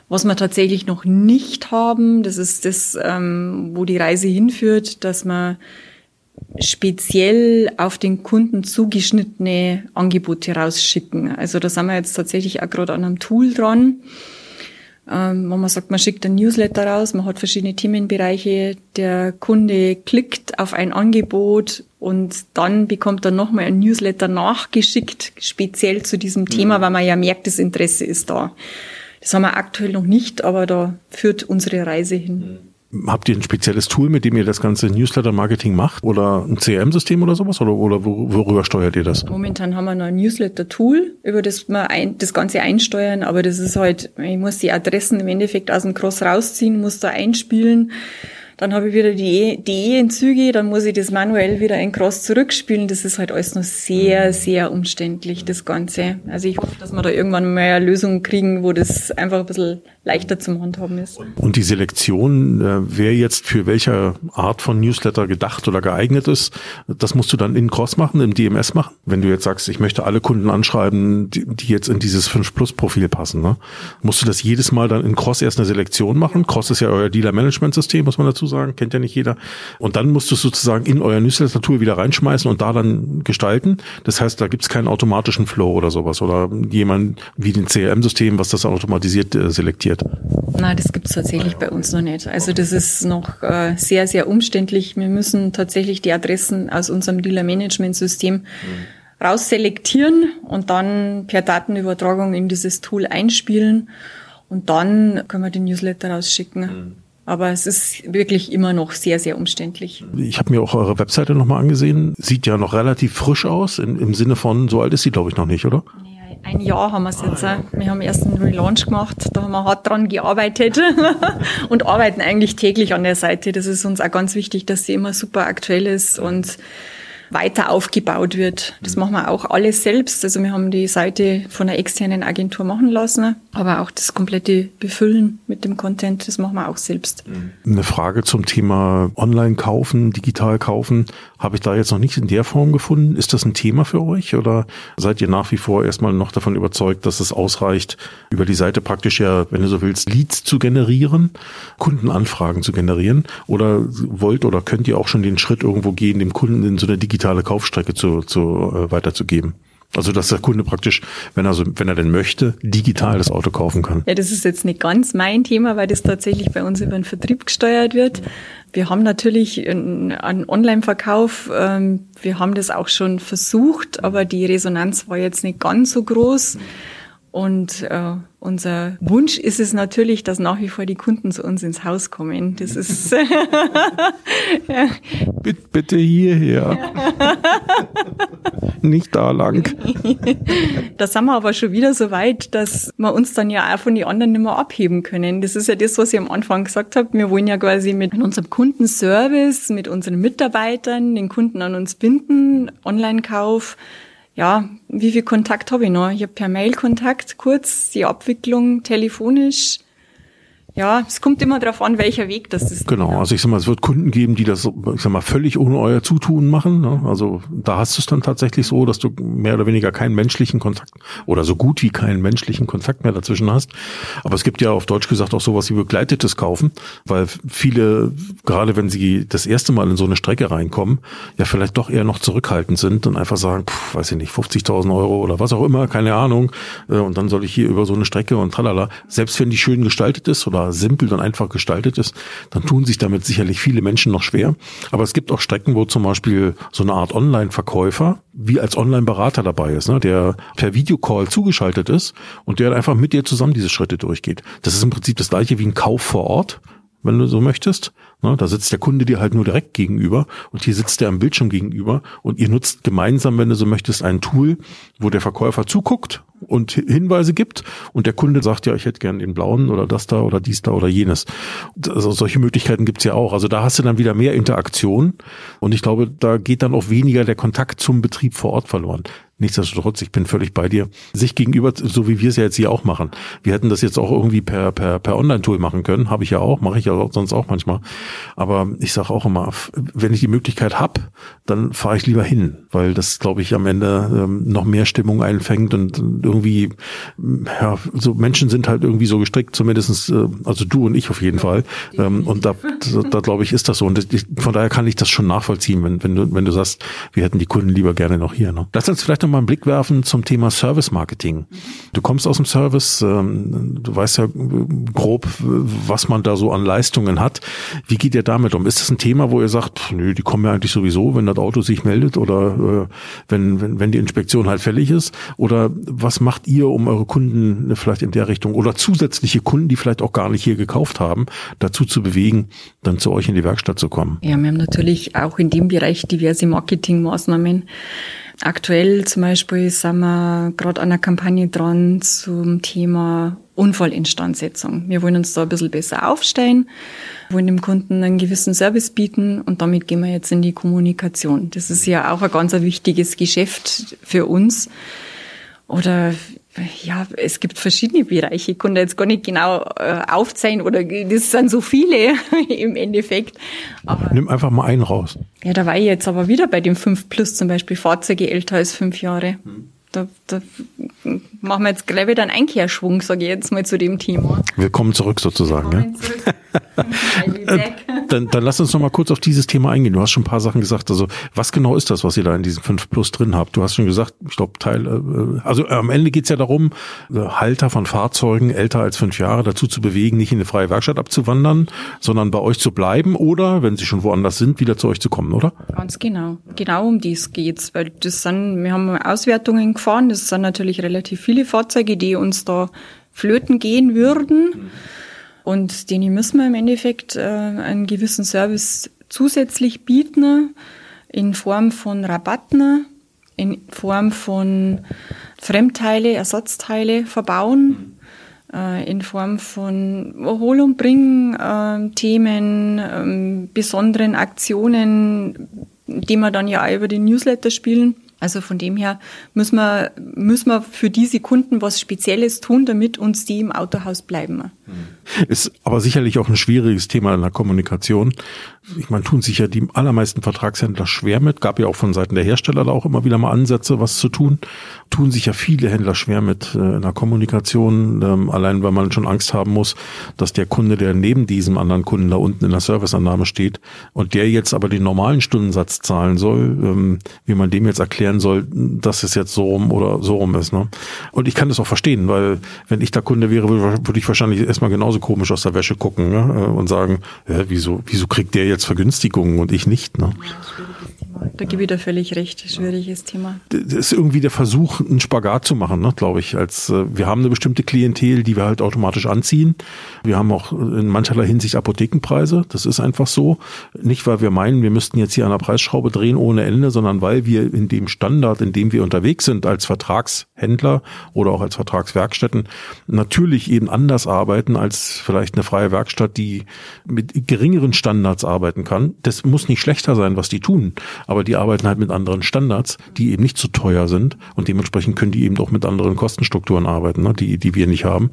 Was wir tatsächlich noch nicht haben, das ist das, ähm, wo die Reise hinführt, dass man speziell auf den Kunden zugeschnittene Angebote rausschicken. Also da sind wir jetzt tatsächlich auch gerade an einem Tool dran. Ähm, wenn man sagt, man schickt ein Newsletter raus, man hat verschiedene Themenbereiche, der Kunde klickt auf ein Angebot und dann bekommt er nochmal ein Newsletter nachgeschickt, speziell zu diesem Thema, mhm. weil man ja merkt, das Interesse ist da. Das haben wir aktuell noch nicht, aber da führt unsere Reise hin. Mhm. Habt ihr ein spezielles Tool, mit dem ihr das ganze Newsletter-Marketing macht? Oder ein CRM-System oder sowas? Oder, oder worüber steuert ihr das? Momentan haben wir noch ein Newsletter-Tool, über das wir ein, das Ganze einsteuern. Aber das ist halt, ich muss die Adressen im Endeffekt aus dem Cross rausziehen, muss da einspielen. Dann habe ich wieder die, die E-Entzüge, dann muss ich das manuell wieder in Cross zurückspielen. Das ist halt alles noch sehr, mhm. sehr umständlich, das Ganze. Also ich hoffe, dass wir da irgendwann mal eine Lösung kriegen, wo das einfach ein bisschen leichter zum Handhaben ist. Und die Selektion, äh, wer jetzt für welche Art von Newsletter gedacht oder geeignet ist, das musst du dann in Cross machen, im DMS machen. Wenn du jetzt sagst, ich möchte alle Kunden anschreiben, die, die jetzt in dieses 5 Plus Profil passen, ne? musst du das jedes Mal dann in Cross erst eine Selektion machen? Cross ist ja euer Dealer Management System, muss man dazu sagen, kennt ja nicht jeder. Und dann musst du es sozusagen in euer Newsletter-Tool wieder reinschmeißen und da dann gestalten. Das heißt, da gibt es keinen automatischen Flow oder sowas oder jemand wie den CRM-System, was das automatisiert äh, selektiert. Nein, das gibt es tatsächlich bei uns noch nicht. Also das ist noch äh, sehr, sehr umständlich. Wir müssen tatsächlich die Adressen aus unserem Dealer-Management-System mhm rausselektieren und dann per Datenübertragung in dieses Tool einspielen und dann können wir den Newsletter rausschicken. Mhm. Aber es ist wirklich immer noch sehr, sehr umständlich. Ich habe mir auch eure Webseite nochmal angesehen. Sieht ja noch relativ frisch aus, in, im Sinne von, so alt ist sie, glaube ich, noch nicht, oder? ein Jahr haben wir es jetzt. Wir haben erst einen Relaunch gemacht, da haben wir hart dran gearbeitet und arbeiten eigentlich täglich an der Seite. Das ist uns auch ganz wichtig, dass sie immer super aktuell ist und weiter aufgebaut wird. Das machen wir auch alles selbst. Also wir haben die Seite von einer externen Agentur machen lassen, aber auch das komplette Befüllen mit dem Content, das machen wir auch selbst. Eine Frage zum Thema Online kaufen, digital kaufen, habe ich da jetzt noch nicht in der Form gefunden. Ist das ein Thema für euch oder seid ihr nach wie vor erstmal noch davon überzeugt, dass es ausreicht, über die Seite praktisch ja, wenn du so willst, Leads zu generieren, Kundenanfragen zu generieren? Oder wollt oder könnt ihr auch schon den Schritt irgendwo gehen, dem Kunden in so eine digitale Kaufstrecke zu, zu äh, weiterzugeben? Also dass der Kunde praktisch, wenn er so, wenn er denn möchte, digital das Auto kaufen kann. Ja, das ist jetzt nicht ganz mein Thema, weil das tatsächlich bei uns über den Vertrieb gesteuert wird. Wir haben natürlich einen Online-Verkauf. Ähm, wir haben das auch schon versucht, aber die Resonanz war jetzt nicht ganz so groß. Und äh, unser Wunsch ist es natürlich, dass nach wie vor die Kunden zu uns ins Haus kommen. Das ist ja. bitte, bitte hierher. Nicht da lang. da sind wir aber schon wieder so weit, dass wir uns dann ja auch von den anderen nicht mehr abheben können. Das ist ja das, was ich am Anfang gesagt habe. Wir wollen ja quasi mit unserem Kundenservice, mit unseren Mitarbeitern, den Kunden an uns binden, Online-Kauf ja, wie viel Kontakt habe ich noch? Ich habe per Mail Kontakt, kurz die Abwicklung telefonisch ja, es kommt immer darauf an, welcher Weg das ist. Genau, also ich sag mal, es wird Kunden geben, die das, ich sag mal, völlig ohne euer Zutun machen. Ne? Also da hast du es dann tatsächlich so, dass du mehr oder weniger keinen menschlichen Kontakt oder so gut wie keinen menschlichen Kontakt mehr dazwischen hast. Aber es gibt ja auf Deutsch gesagt auch sowas wie begleitetes Kaufen, weil viele, gerade wenn sie das erste Mal in so eine Strecke reinkommen, ja vielleicht doch eher noch zurückhaltend sind und einfach sagen, pff, weiß ich nicht, 50.000 Euro oder was auch immer, keine Ahnung. Äh, und dann soll ich hier über so eine Strecke und tralala. Selbst wenn die schön gestaltet ist oder simpel und einfach gestaltet ist, dann tun sich damit sicherlich viele Menschen noch schwer. Aber es gibt auch Strecken, wo zum Beispiel so eine Art Online-Verkäufer wie als Online-Berater dabei ist, ne, der per Videocall zugeschaltet ist und der einfach mit dir zusammen diese Schritte durchgeht. Das ist im Prinzip das gleiche wie ein Kauf vor Ort, wenn du so möchtest. Ne, da sitzt der Kunde dir halt nur direkt gegenüber und hier sitzt er am Bildschirm gegenüber und ihr nutzt gemeinsam, wenn du so möchtest, ein Tool, wo der Verkäufer zuguckt und Hinweise gibt und der Kunde sagt, ja, ich hätte gern den blauen oder das da oder dies da oder jenes. Also solche Möglichkeiten gibt's ja auch. Also da hast du dann wieder mehr Interaktion und ich glaube, da geht dann auch weniger der Kontakt zum Betrieb vor Ort verloren. Nichtsdestotrotz, ich bin völlig bei dir. Sich gegenüber, so wie wir es ja jetzt hier auch machen. Wir hätten das jetzt auch irgendwie per, per, per Online-Tool machen können. Habe ich ja auch, mache ich ja sonst auch manchmal. Aber ich sage auch immer, wenn ich die Möglichkeit habe, dann fahre ich lieber hin, weil das, glaube ich, am Ende ähm, noch mehr Stimmung einfängt und irgendwie, ja, so Menschen sind halt irgendwie so gestrickt, zumindestens, äh, also du und ich auf jeden Fall. Ähm, und da, da, glaube ich, ist das so. Und von daher kann ich das schon nachvollziehen, wenn, wenn du, wenn du sagst, wir hätten die Kunden lieber gerne noch hier. Ne? Lass uns vielleicht noch mal einen Blick werfen zum Thema Service Marketing. Du kommst aus dem Service, ähm, du weißt ja grob, was man da so an Leistungen hat. Wie geht ihr damit um? Ist das ein Thema, wo ihr sagt, nö, die kommen ja eigentlich sowieso, wenn das Auto sich meldet oder äh, wenn, wenn, wenn die Inspektion halt fällig ist? Oder was macht ihr, um eure Kunden vielleicht in der Richtung oder zusätzliche Kunden, die vielleicht auch gar nicht hier gekauft haben, dazu zu bewegen, dann zu euch in die Werkstatt zu kommen? Ja, wir haben natürlich auch in dem Bereich diverse Marketingmaßnahmen. Aktuell zum Beispiel sind wir gerade an einer Kampagne dran zum Thema Unfallinstandsetzung. Wir wollen uns da ein bisschen besser aufstellen, wollen dem Kunden einen gewissen Service bieten und damit gehen wir jetzt in die Kommunikation. Das ist ja auch ein ganz wichtiges Geschäft für uns. Oder ja, es gibt verschiedene Bereiche. Ich konnte jetzt gar nicht genau äh, aufzeigen oder das sind so viele im Endeffekt. Aber, Nimm einfach mal einen raus. Ja, da war ich jetzt aber wieder bei dem 5 Plus zum Beispiel, Fahrzeuge älter als fünf Jahre. Hm. Da, da machen wir jetzt gleich wieder einen Einkehrschwung, sage ich jetzt mal zu dem Thema. Willkommen zurück sozusagen. Ja? Zurück. Dann, dann lass uns noch mal kurz auf dieses Thema eingehen. Du hast schon ein paar Sachen gesagt. Also was genau ist das, was ihr da in diesem 5 Plus drin habt? Du hast schon gesagt, ich glaube, Teil, äh, also am Ende geht's ja darum, äh, Halter von Fahrzeugen älter als fünf Jahre dazu zu bewegen, nicht in eine freie Werkstatt abzuwandern, sondern bei euch zu bleiben oder, wenn sie schon woanders sind, wieder zu euch zu kommen, oder? Ganz genau. Genau um dies geht's, weil das sind, wir haben Auswertungen gefahren, das sind natürlich relativ viele Fahrzeuge, die uns da flöten gehen würden. Und denen müssen wir im Endeffekt äh, einen gewissen Service zusätzlich bieten in Form von Rabatten, in Form von Fremdteile, Ersatzteile verbauen, äh, in Form von Hol- und Bring-Themen, äh, besonderen Aktionen, die wir dann ja auch über den Newsletter spielen. Also von dem her müssen wir, müssen wir für diese Kunden was Spezielles tun, damit uns die im Autohaus bleiben. Ist aber sicherlich auch ein schwieriges Thema in der Kommunikation. Ich meine, tun sich ja die allermeisten Vertragshändler schwer mit. Gab ja auch von Seiten der Hersteller da auch immer wieder mal Ansätze, was zu tun. Tun sich ja viele Händler schwer mit äh, in der Kommunikation, ähm, allein weil man schon Angst haben muss, dass der Kunde, der neben diesem anderen Kunden da unten in der Serviceannahme steht und der jetzt aber den normalen Stundensatz zahlen soll, ähm, wie man dem jetzt erklären soll, dass es jetzt so rum oder so rum ist. Ne? Und ich kann das auch verstehen, weil wenn ich da Kunde wäre, würde ich wahrscheinlich erstmal genauso komisch aus der Wäsche gucken ne? und sagen, ja, wieso, wieso kriegt der jetzt Vergünstigungen und ich nicht? Ne? Da gebe ich dir völlig recht, schwieriges Thema. Das ist irgendwie der Versuch, einen Spagat zu machen, ne, glaube ich. Als äh, wir haben eine bestimmte Klientel, die wir halt automatisch anziehen. Wir haben auch in mancherlei Hinsicht Apothekenpreise. Das ist einfach so. Nicht, weil wir meinen, wir müssten jetzt hier an der Preisschraube drehen ohne Ende, sondern weil wir in dem Standard, in dem wir unterwegs sind, als Vertragshändler oder auch als Vertragswerkstätten, natürlich eben anders arbeiten als vielleicht eine freie Werkstatt, die mit geringeren Standards arbeiten kann. Das muss nicht schlechter sein, was die tun aber die arbeiten halt mit anderen Standards, die eben nicht so teuer sind und dementsprechend können die eben auch mit anderen Kostenstrukturen arbeiten, ne, die, die wir nicht haben.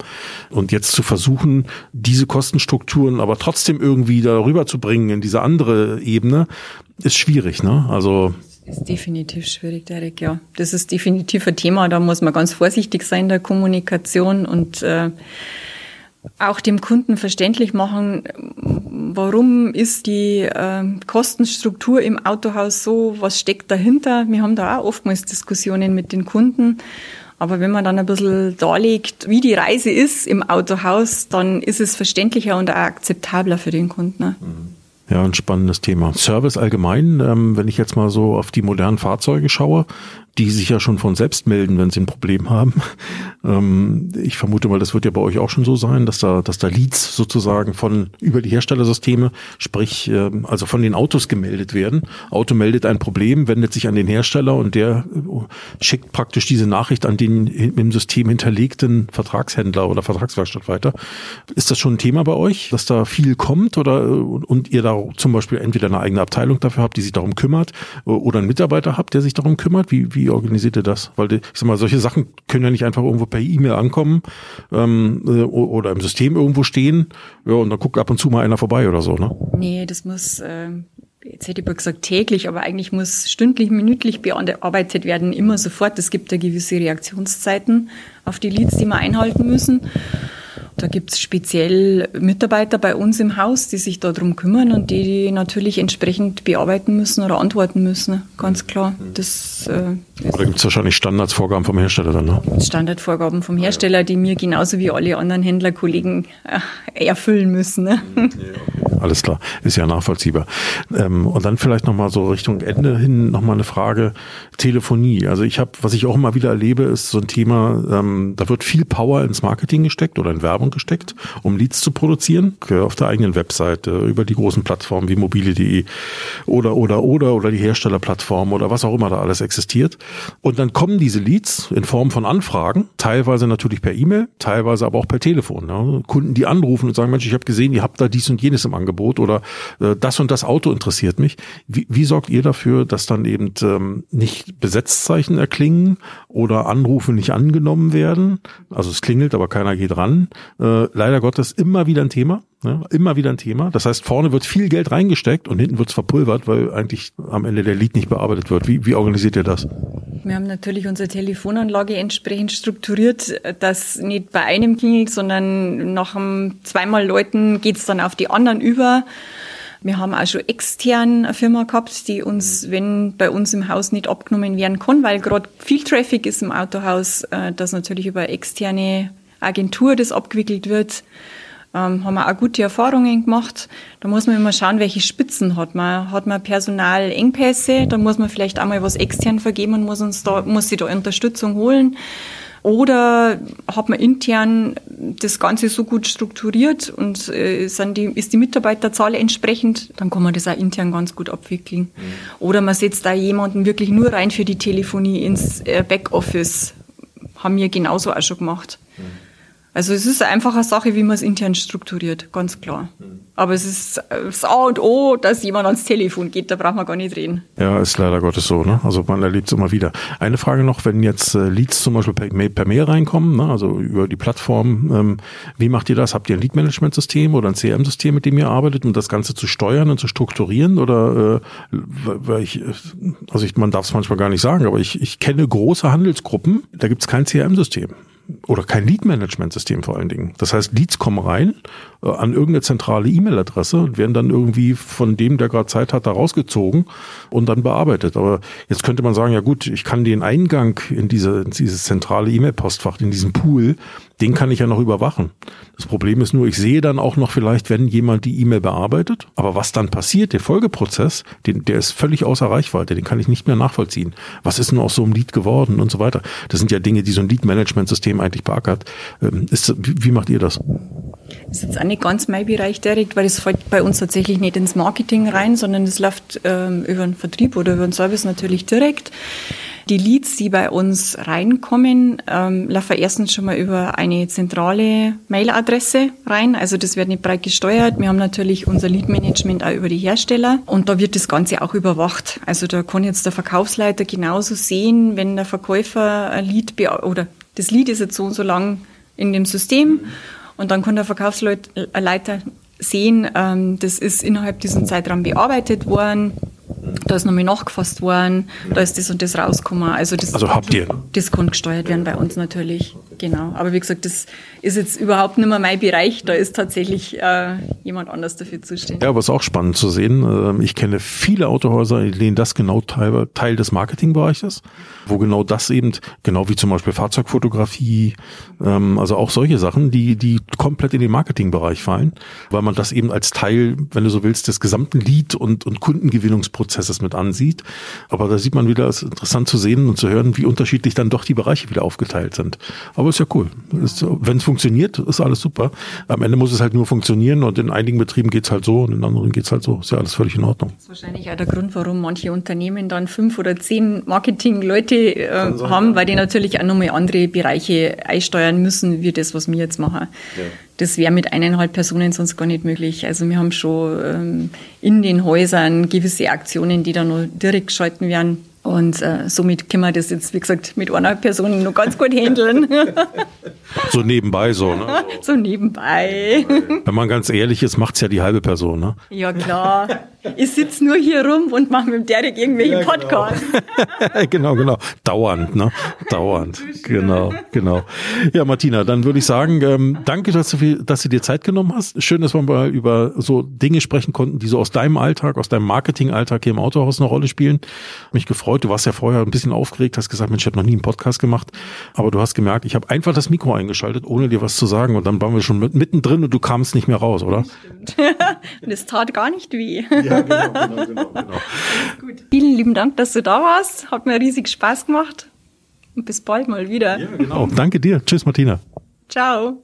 Und jetzt zu versuchen, diese Kostenstrukturen aber trotzdem irgendwie darüber zu bringen in diese andere Ebene, ist schwierig, ne? Also ist definitiv schwierig, Derek, ja. Das ist definitiv ein Thema, da muss man ganz vorsichtig sein in der Kommunikation und äh, auch dem Kunden verständlich machen, warum ist die äh, Kostenstruktur im Autohaus so, was steckt dahinter. Wir haben da auch oftmals Diskussionen mit den Kunden. Aber wenn man dann ein bisschen darlegt, wie die Reise ist im Autohaus, dann ist es verständlicher und auch akzeptabler für den Kunden. Ne? Mhm. Ja, ein spannendes Thema. Service allgemein, ähm, wenn ich jetzt mal so auf die modernen Fahrzeuge schaue, die sich ja schon von selbst melden, wenn sie ein Problem haben. Ähm, ich vermute mal, das wird ja bei euch auch schon so sein, dass da, dass da Leads sozusagen von über die Herstellersysteme, sprich äh, also von den Autos gemeldet werden. Auto meldet ein Problem, wendet sich an den Hersteller und der äh, schickt praktisch diese Nachricht an den im System hinterlegten Vertragshändler oder Vertragswerkstatt weiter. Ist das schon ein Thema bei euch, dass da viel kommt oder und ihr da zum Beispiel entweder eine eigene Abteilung dafür habt, die sich darum kümmert, oder einen Mitarbeiter habt, der sich darum kümmert? Wie, wie organisiert ihr das? Weil ich sag mal, solche Sachen können ja nicht einfach irgendwo per E-Mail ankommen ähm, äh, oder im System irgendwo stehen. Ja, und dann guckt ab und zu mal einer vorbei oder so, ne? Nee, das muss, äh, jetzt hätte ich gesagt täglich, aber eigentlich muss stündlich, minütlich bearbeitet werden, immer sofort. Es gibt ja gewisse Reaktionszeiten auf die Leads, die wir einhalten müssen. Da gibt es speziell Mitarbeiter bei uns im Haus, die sich darum kümmern und die, die natürlich entsprechend bearbeiten müssen oder antworten müssen. Ganz klar. Das, äh, da gibt es wahrscheinlich Standardsvorgaben vom Hersteller dann, ne? Standardvorgaben vom Hersteller, die mir genauso wie alle anderen Händlerkollegen äh, erfüllen müssen. Ne? Alles klar, ist ja nachvollziehbar. Ähm, und dann vielleicht nochmal so Richtung Ende hin nochmal eine Frage. Telefonie. Also ich habe, was ich auch immer wieder erlebe, ist so ein Thema, ähm, da wird viel Power ins Marketing gesteckt oder in Werbung gesteckt, um Leads zu produzieren, auf der eigenen Webseite, über die großen Plattformen wie mobile.de oder, oder, oder, oder die Herstellerplattform oder was auch immer da alles existiert. Und dann kommen diese Leads in Form von Anfragen, teilweise natürlich per E-Mail, teilweise aber auch per Telefon. Ne? Kunden, die anrufen und sagen, Mensch, ich habe gesehen, ihr habt da dies und jenes im Angebot oder äh, das und das Auto interessiert mich. Wie, wie sorgt ihr dafür, dass dann eben ähm, nicht Besetzzeichen erklingen oder Anrufe nicht angenommen werden? Also es klingelt, aber keiner geht ran, äh, leider Gottes immer wieder ein Thema. Ne? Immer wieder ein Thema. Das heißt, vorne wird viel Geld reingesteckt und hinten wird es verpulvert, weil eigentlich am Ende der Lied nicht bearbeitet wird. Wie, wie organisiert ihr das? Wir haben natürlich unsere Telefonanlage entsprechend strukturiert, dass nicht bei einem klingelt, sondern nach einem zweimal Leuten geht's dann auf die anderen über. Wir haben auch schon extern eine Firma gehabt, die uns, wenn bei uns im Haus nicht abgenommen werden kann, weil gerade viel Traffic ist im Autohaus, äh, dass natürlich über externe Agentur das abgewickelt wird. Ähm, haben wir auch gute Erfahrungen gemacht. Da muss man immer schauen, welche Spitzen hat man. Hat man Personalengpässe, dann muss man vielleicht einmal was extern vergeben und muss uns da, muss sich da Unterstützung holen. Oder hat man intern das Ganze so gut strukturiert und äh, die, ist die Mitarbeiterzahl entsprechend, dann kann man das auch intern ganz gut abwickeln. Mhm. Oder man setzt da jemanden wirklich nur rein für die Telefonie ins äh, Backoffice. Haben wir genauso auch schon gemacht. Also es ist einfach eine Sache, wie man es intern strukturiert, ganz klar. Aber es ist das A und O, dass jemand ans Telefon geht, da braucht man gar nicht reden. Ja, ist leider Gottes so, ne? Also man erlebt es immer wieder. Eine Frage noch, wenn jetzt äh, Leads zum Beispiel per Mail, per Mail reinkommen, ne? also über die Plattform, ähm, wie macht ihr das? Habt ihr ein Lead-Management-System oder ein CRM-System, mit dem ihr arbeitet, um das Ganze zu steuern und zu strukturieren? Oder äh, weil ich, also ich, man darf es manchmal gar nicht sagen, aber ich, ich kenne große Handelsgruppen, da gibt es kein CRM-System oder kein Lead-Management-System vor allen Dingen. Das heißt, Leads kommen rein äh, an irgendeine zentrale E-Mail-Adresse und werden dann irgendwie von dem, der gerade Zeit hat, da rausgezogen und dann bearbeitet. Aber jetzt könnte man sagen, ja gut, ich kann den Eingang in diese, in dieses zentrale E-Mail-Postfach, in diesen Pool, den kann ich ja noch überwachen. Das Problem ist nur, ich sehe dann auch noch vielleicht, wenn jemand die E-Mail bearbeitet, aber was dann passiert, der Folgeprozess, den, der ist völlig außer Reichweite, den kann ich nicht mehr nachvollziehen. Was ist denn aus so einem Lead geworden und so weiter? Das sind ja Dinge, die so ein Lead-Management-System eigentlich beackert. Ähm, ist, wie macht ihr das? Das ist jetzt auch nicht ganz mein Bereich direkt, weil es fällt bei uns tatsächlich nicht ins Marketing rein, sondern es läuft ähm, über den Vertrieb oder über den Service natürlich direkt. Die Leads, die bei uns reinkommen, ähm, laufen erstens schon mal über eine zentrale Mailadresse rein. Also das wird nicht breit gesteuert. Wir haben natürlich unser Lead-Management auch über die Hersteller und da wird das Ganze auch überwacht. Also da kann jetzt der Verkaufsleiter genauso sehen, wenn der Verkäufer ein Lead oder das Lead ist jetzt so und so lang in dem System und dann kann der Verkaufsleiter sehen, ähm, das ist innerhalb diesem Zeitraum bearbeitet worden da ist nochmal nachgefasst worden, da ist das und das rausgekommen. Also, das, also habt ihr? Das kann gesteuert werden bei uns natürlich, genau. Aber wie gesagt, das ist jetzt überhaupt nicht mehr mein Bereich, da ist tatsächlich äh, jemand anders dafür zuständig. Ja, aber es ist auch spannend zu sehen. Ähm, ich kenne viele Autohäuser, in denen das genau Teil, Teil des Marketingbereichs ist, wo genau das eben, genau wie zum Beispiel Fahrzeugfotografie, ähm, also auch solche Sachen, die, die komplett in den Marketingbereich fallen, weil man das eben als Teil, wenn du so willst, des gesamten Lead- und, und Kundengewinnungsprozesses mit ansieht. Aber da sieht man wieder, es ist interessant zu sehen und zu hören, wie unterschiedlich dann doch die Bereiche wieder aufgeteilt sind. Aber ist ja cool. Wenn es funktioniert, ist alles super. Am Ende muss es halt nur funktionieren und in einigen Betrieben geht's halt so und in anderen geht's halt so. Ist ja alles völlig in Ordnung. Das ist wahrscheinlich auch der Grund, warum manche Unternehmen dann fünf oder zehn Marketing-Leute äh, haben, weil die natürlich auch nochmal andere Bereiche einsteuern müssen, wie das, was wir jetzt machen. Ja. Das wäre mit eineinhalb Personen sonst gar nicht möglich. Also wir haben schon ähm, in den Häusern gewisse Aktionen, die dann nur direkt geschalten werden. Und äh, somit können wir das jetzt, wie gesagt, mit einer Person noch ganz gut handeln. so nebenbei so, ne? So nebenbei. Wenn man ganz ehrlich ist, macht's ja die halbe Person, ne? Ja, klar. Ich sitze nur hier rum und mache mit dem Derek irgendwelche ja, genau. Podcasts. genau, genau. Dauernd, ne? Dauernd. Genau, genau. Ja, Martina, dann würde ich sagen, ähm, danke, dass du, viel, dass du dir Zeit genommen hast. Schön, dass wir mal über so Dinge sprechen konnten, die so aus deinem Alltag, aus deinem Marketing-Alltag hier im Autohaus eine Rolle spielen. Mich gefreut gefreut. Du warst ja vorher ein bisschen aufgeregt, hast gesagt, Mensch, ich habe noch nie einen Podcast gemacht. Aber du hast gemerkt, ich habe einfach das Mikro eingeschaltet, ohne dir was zu sagen. Und dann waren wir schon mittendrin und du kamst nicht mehr raus, oder? Stimmt. und es tat gar nicht weh. Ja, genau, genau, genau. genau. Gut. Vielen lieben Dank, dass du da warst. Hat mir riesig Spaß gemacht. Und bis bald mal wieder. Ja, genau. Danke dir. Tschüss, Martina. Ciao.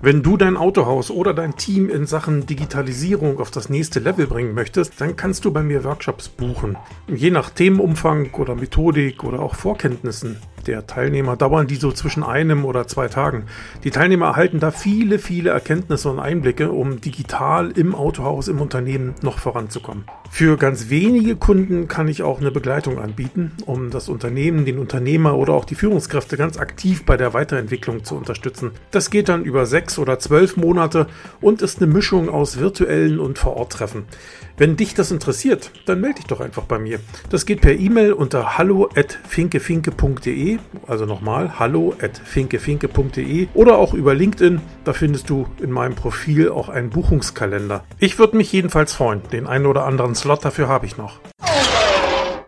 Wenn du dein Autohaus oder dein Team in Sachen Digitalisierung auf das nächste Level bringen möchtest, dann kannst du bei mir Workshops buchen. Je nach Themenumfang oder Methodik oder auch Vorkenntnissen der Teilnehmer dauern die so zwischen einem oder zwei Tagen. Die Teilnehmer erhalten da viele, viele Erkenntnisse und Einblicke, um digital im Autohaus, im Unternehmen noch voranzukommen. Für ganz wenige Kunden kann ich auch eine Begleitung anbieten, um das Unternehmen, den Unternehmer oder auch die Führungskräfte ganz aktiv bei der Weiterentwicklung zu unterstützen. Das geht dann über sechs oder zwölf Monate und ist eine Mischung aus virtuellen und Vor-Ort-Treffen. Wenn dich das interessiert, dann melde dich doch einfach bei mir. Das geht per E-Mail unter hallo@finkefinke.de, also nochmal hallo@finkefinke.de oder auch über LinkedIn. Da findest du in meinem Profil auch einen Buchungskalender. Ich würde mich jedenfalls freuen. Den einen oder anderen Slot dafür habe ich noch.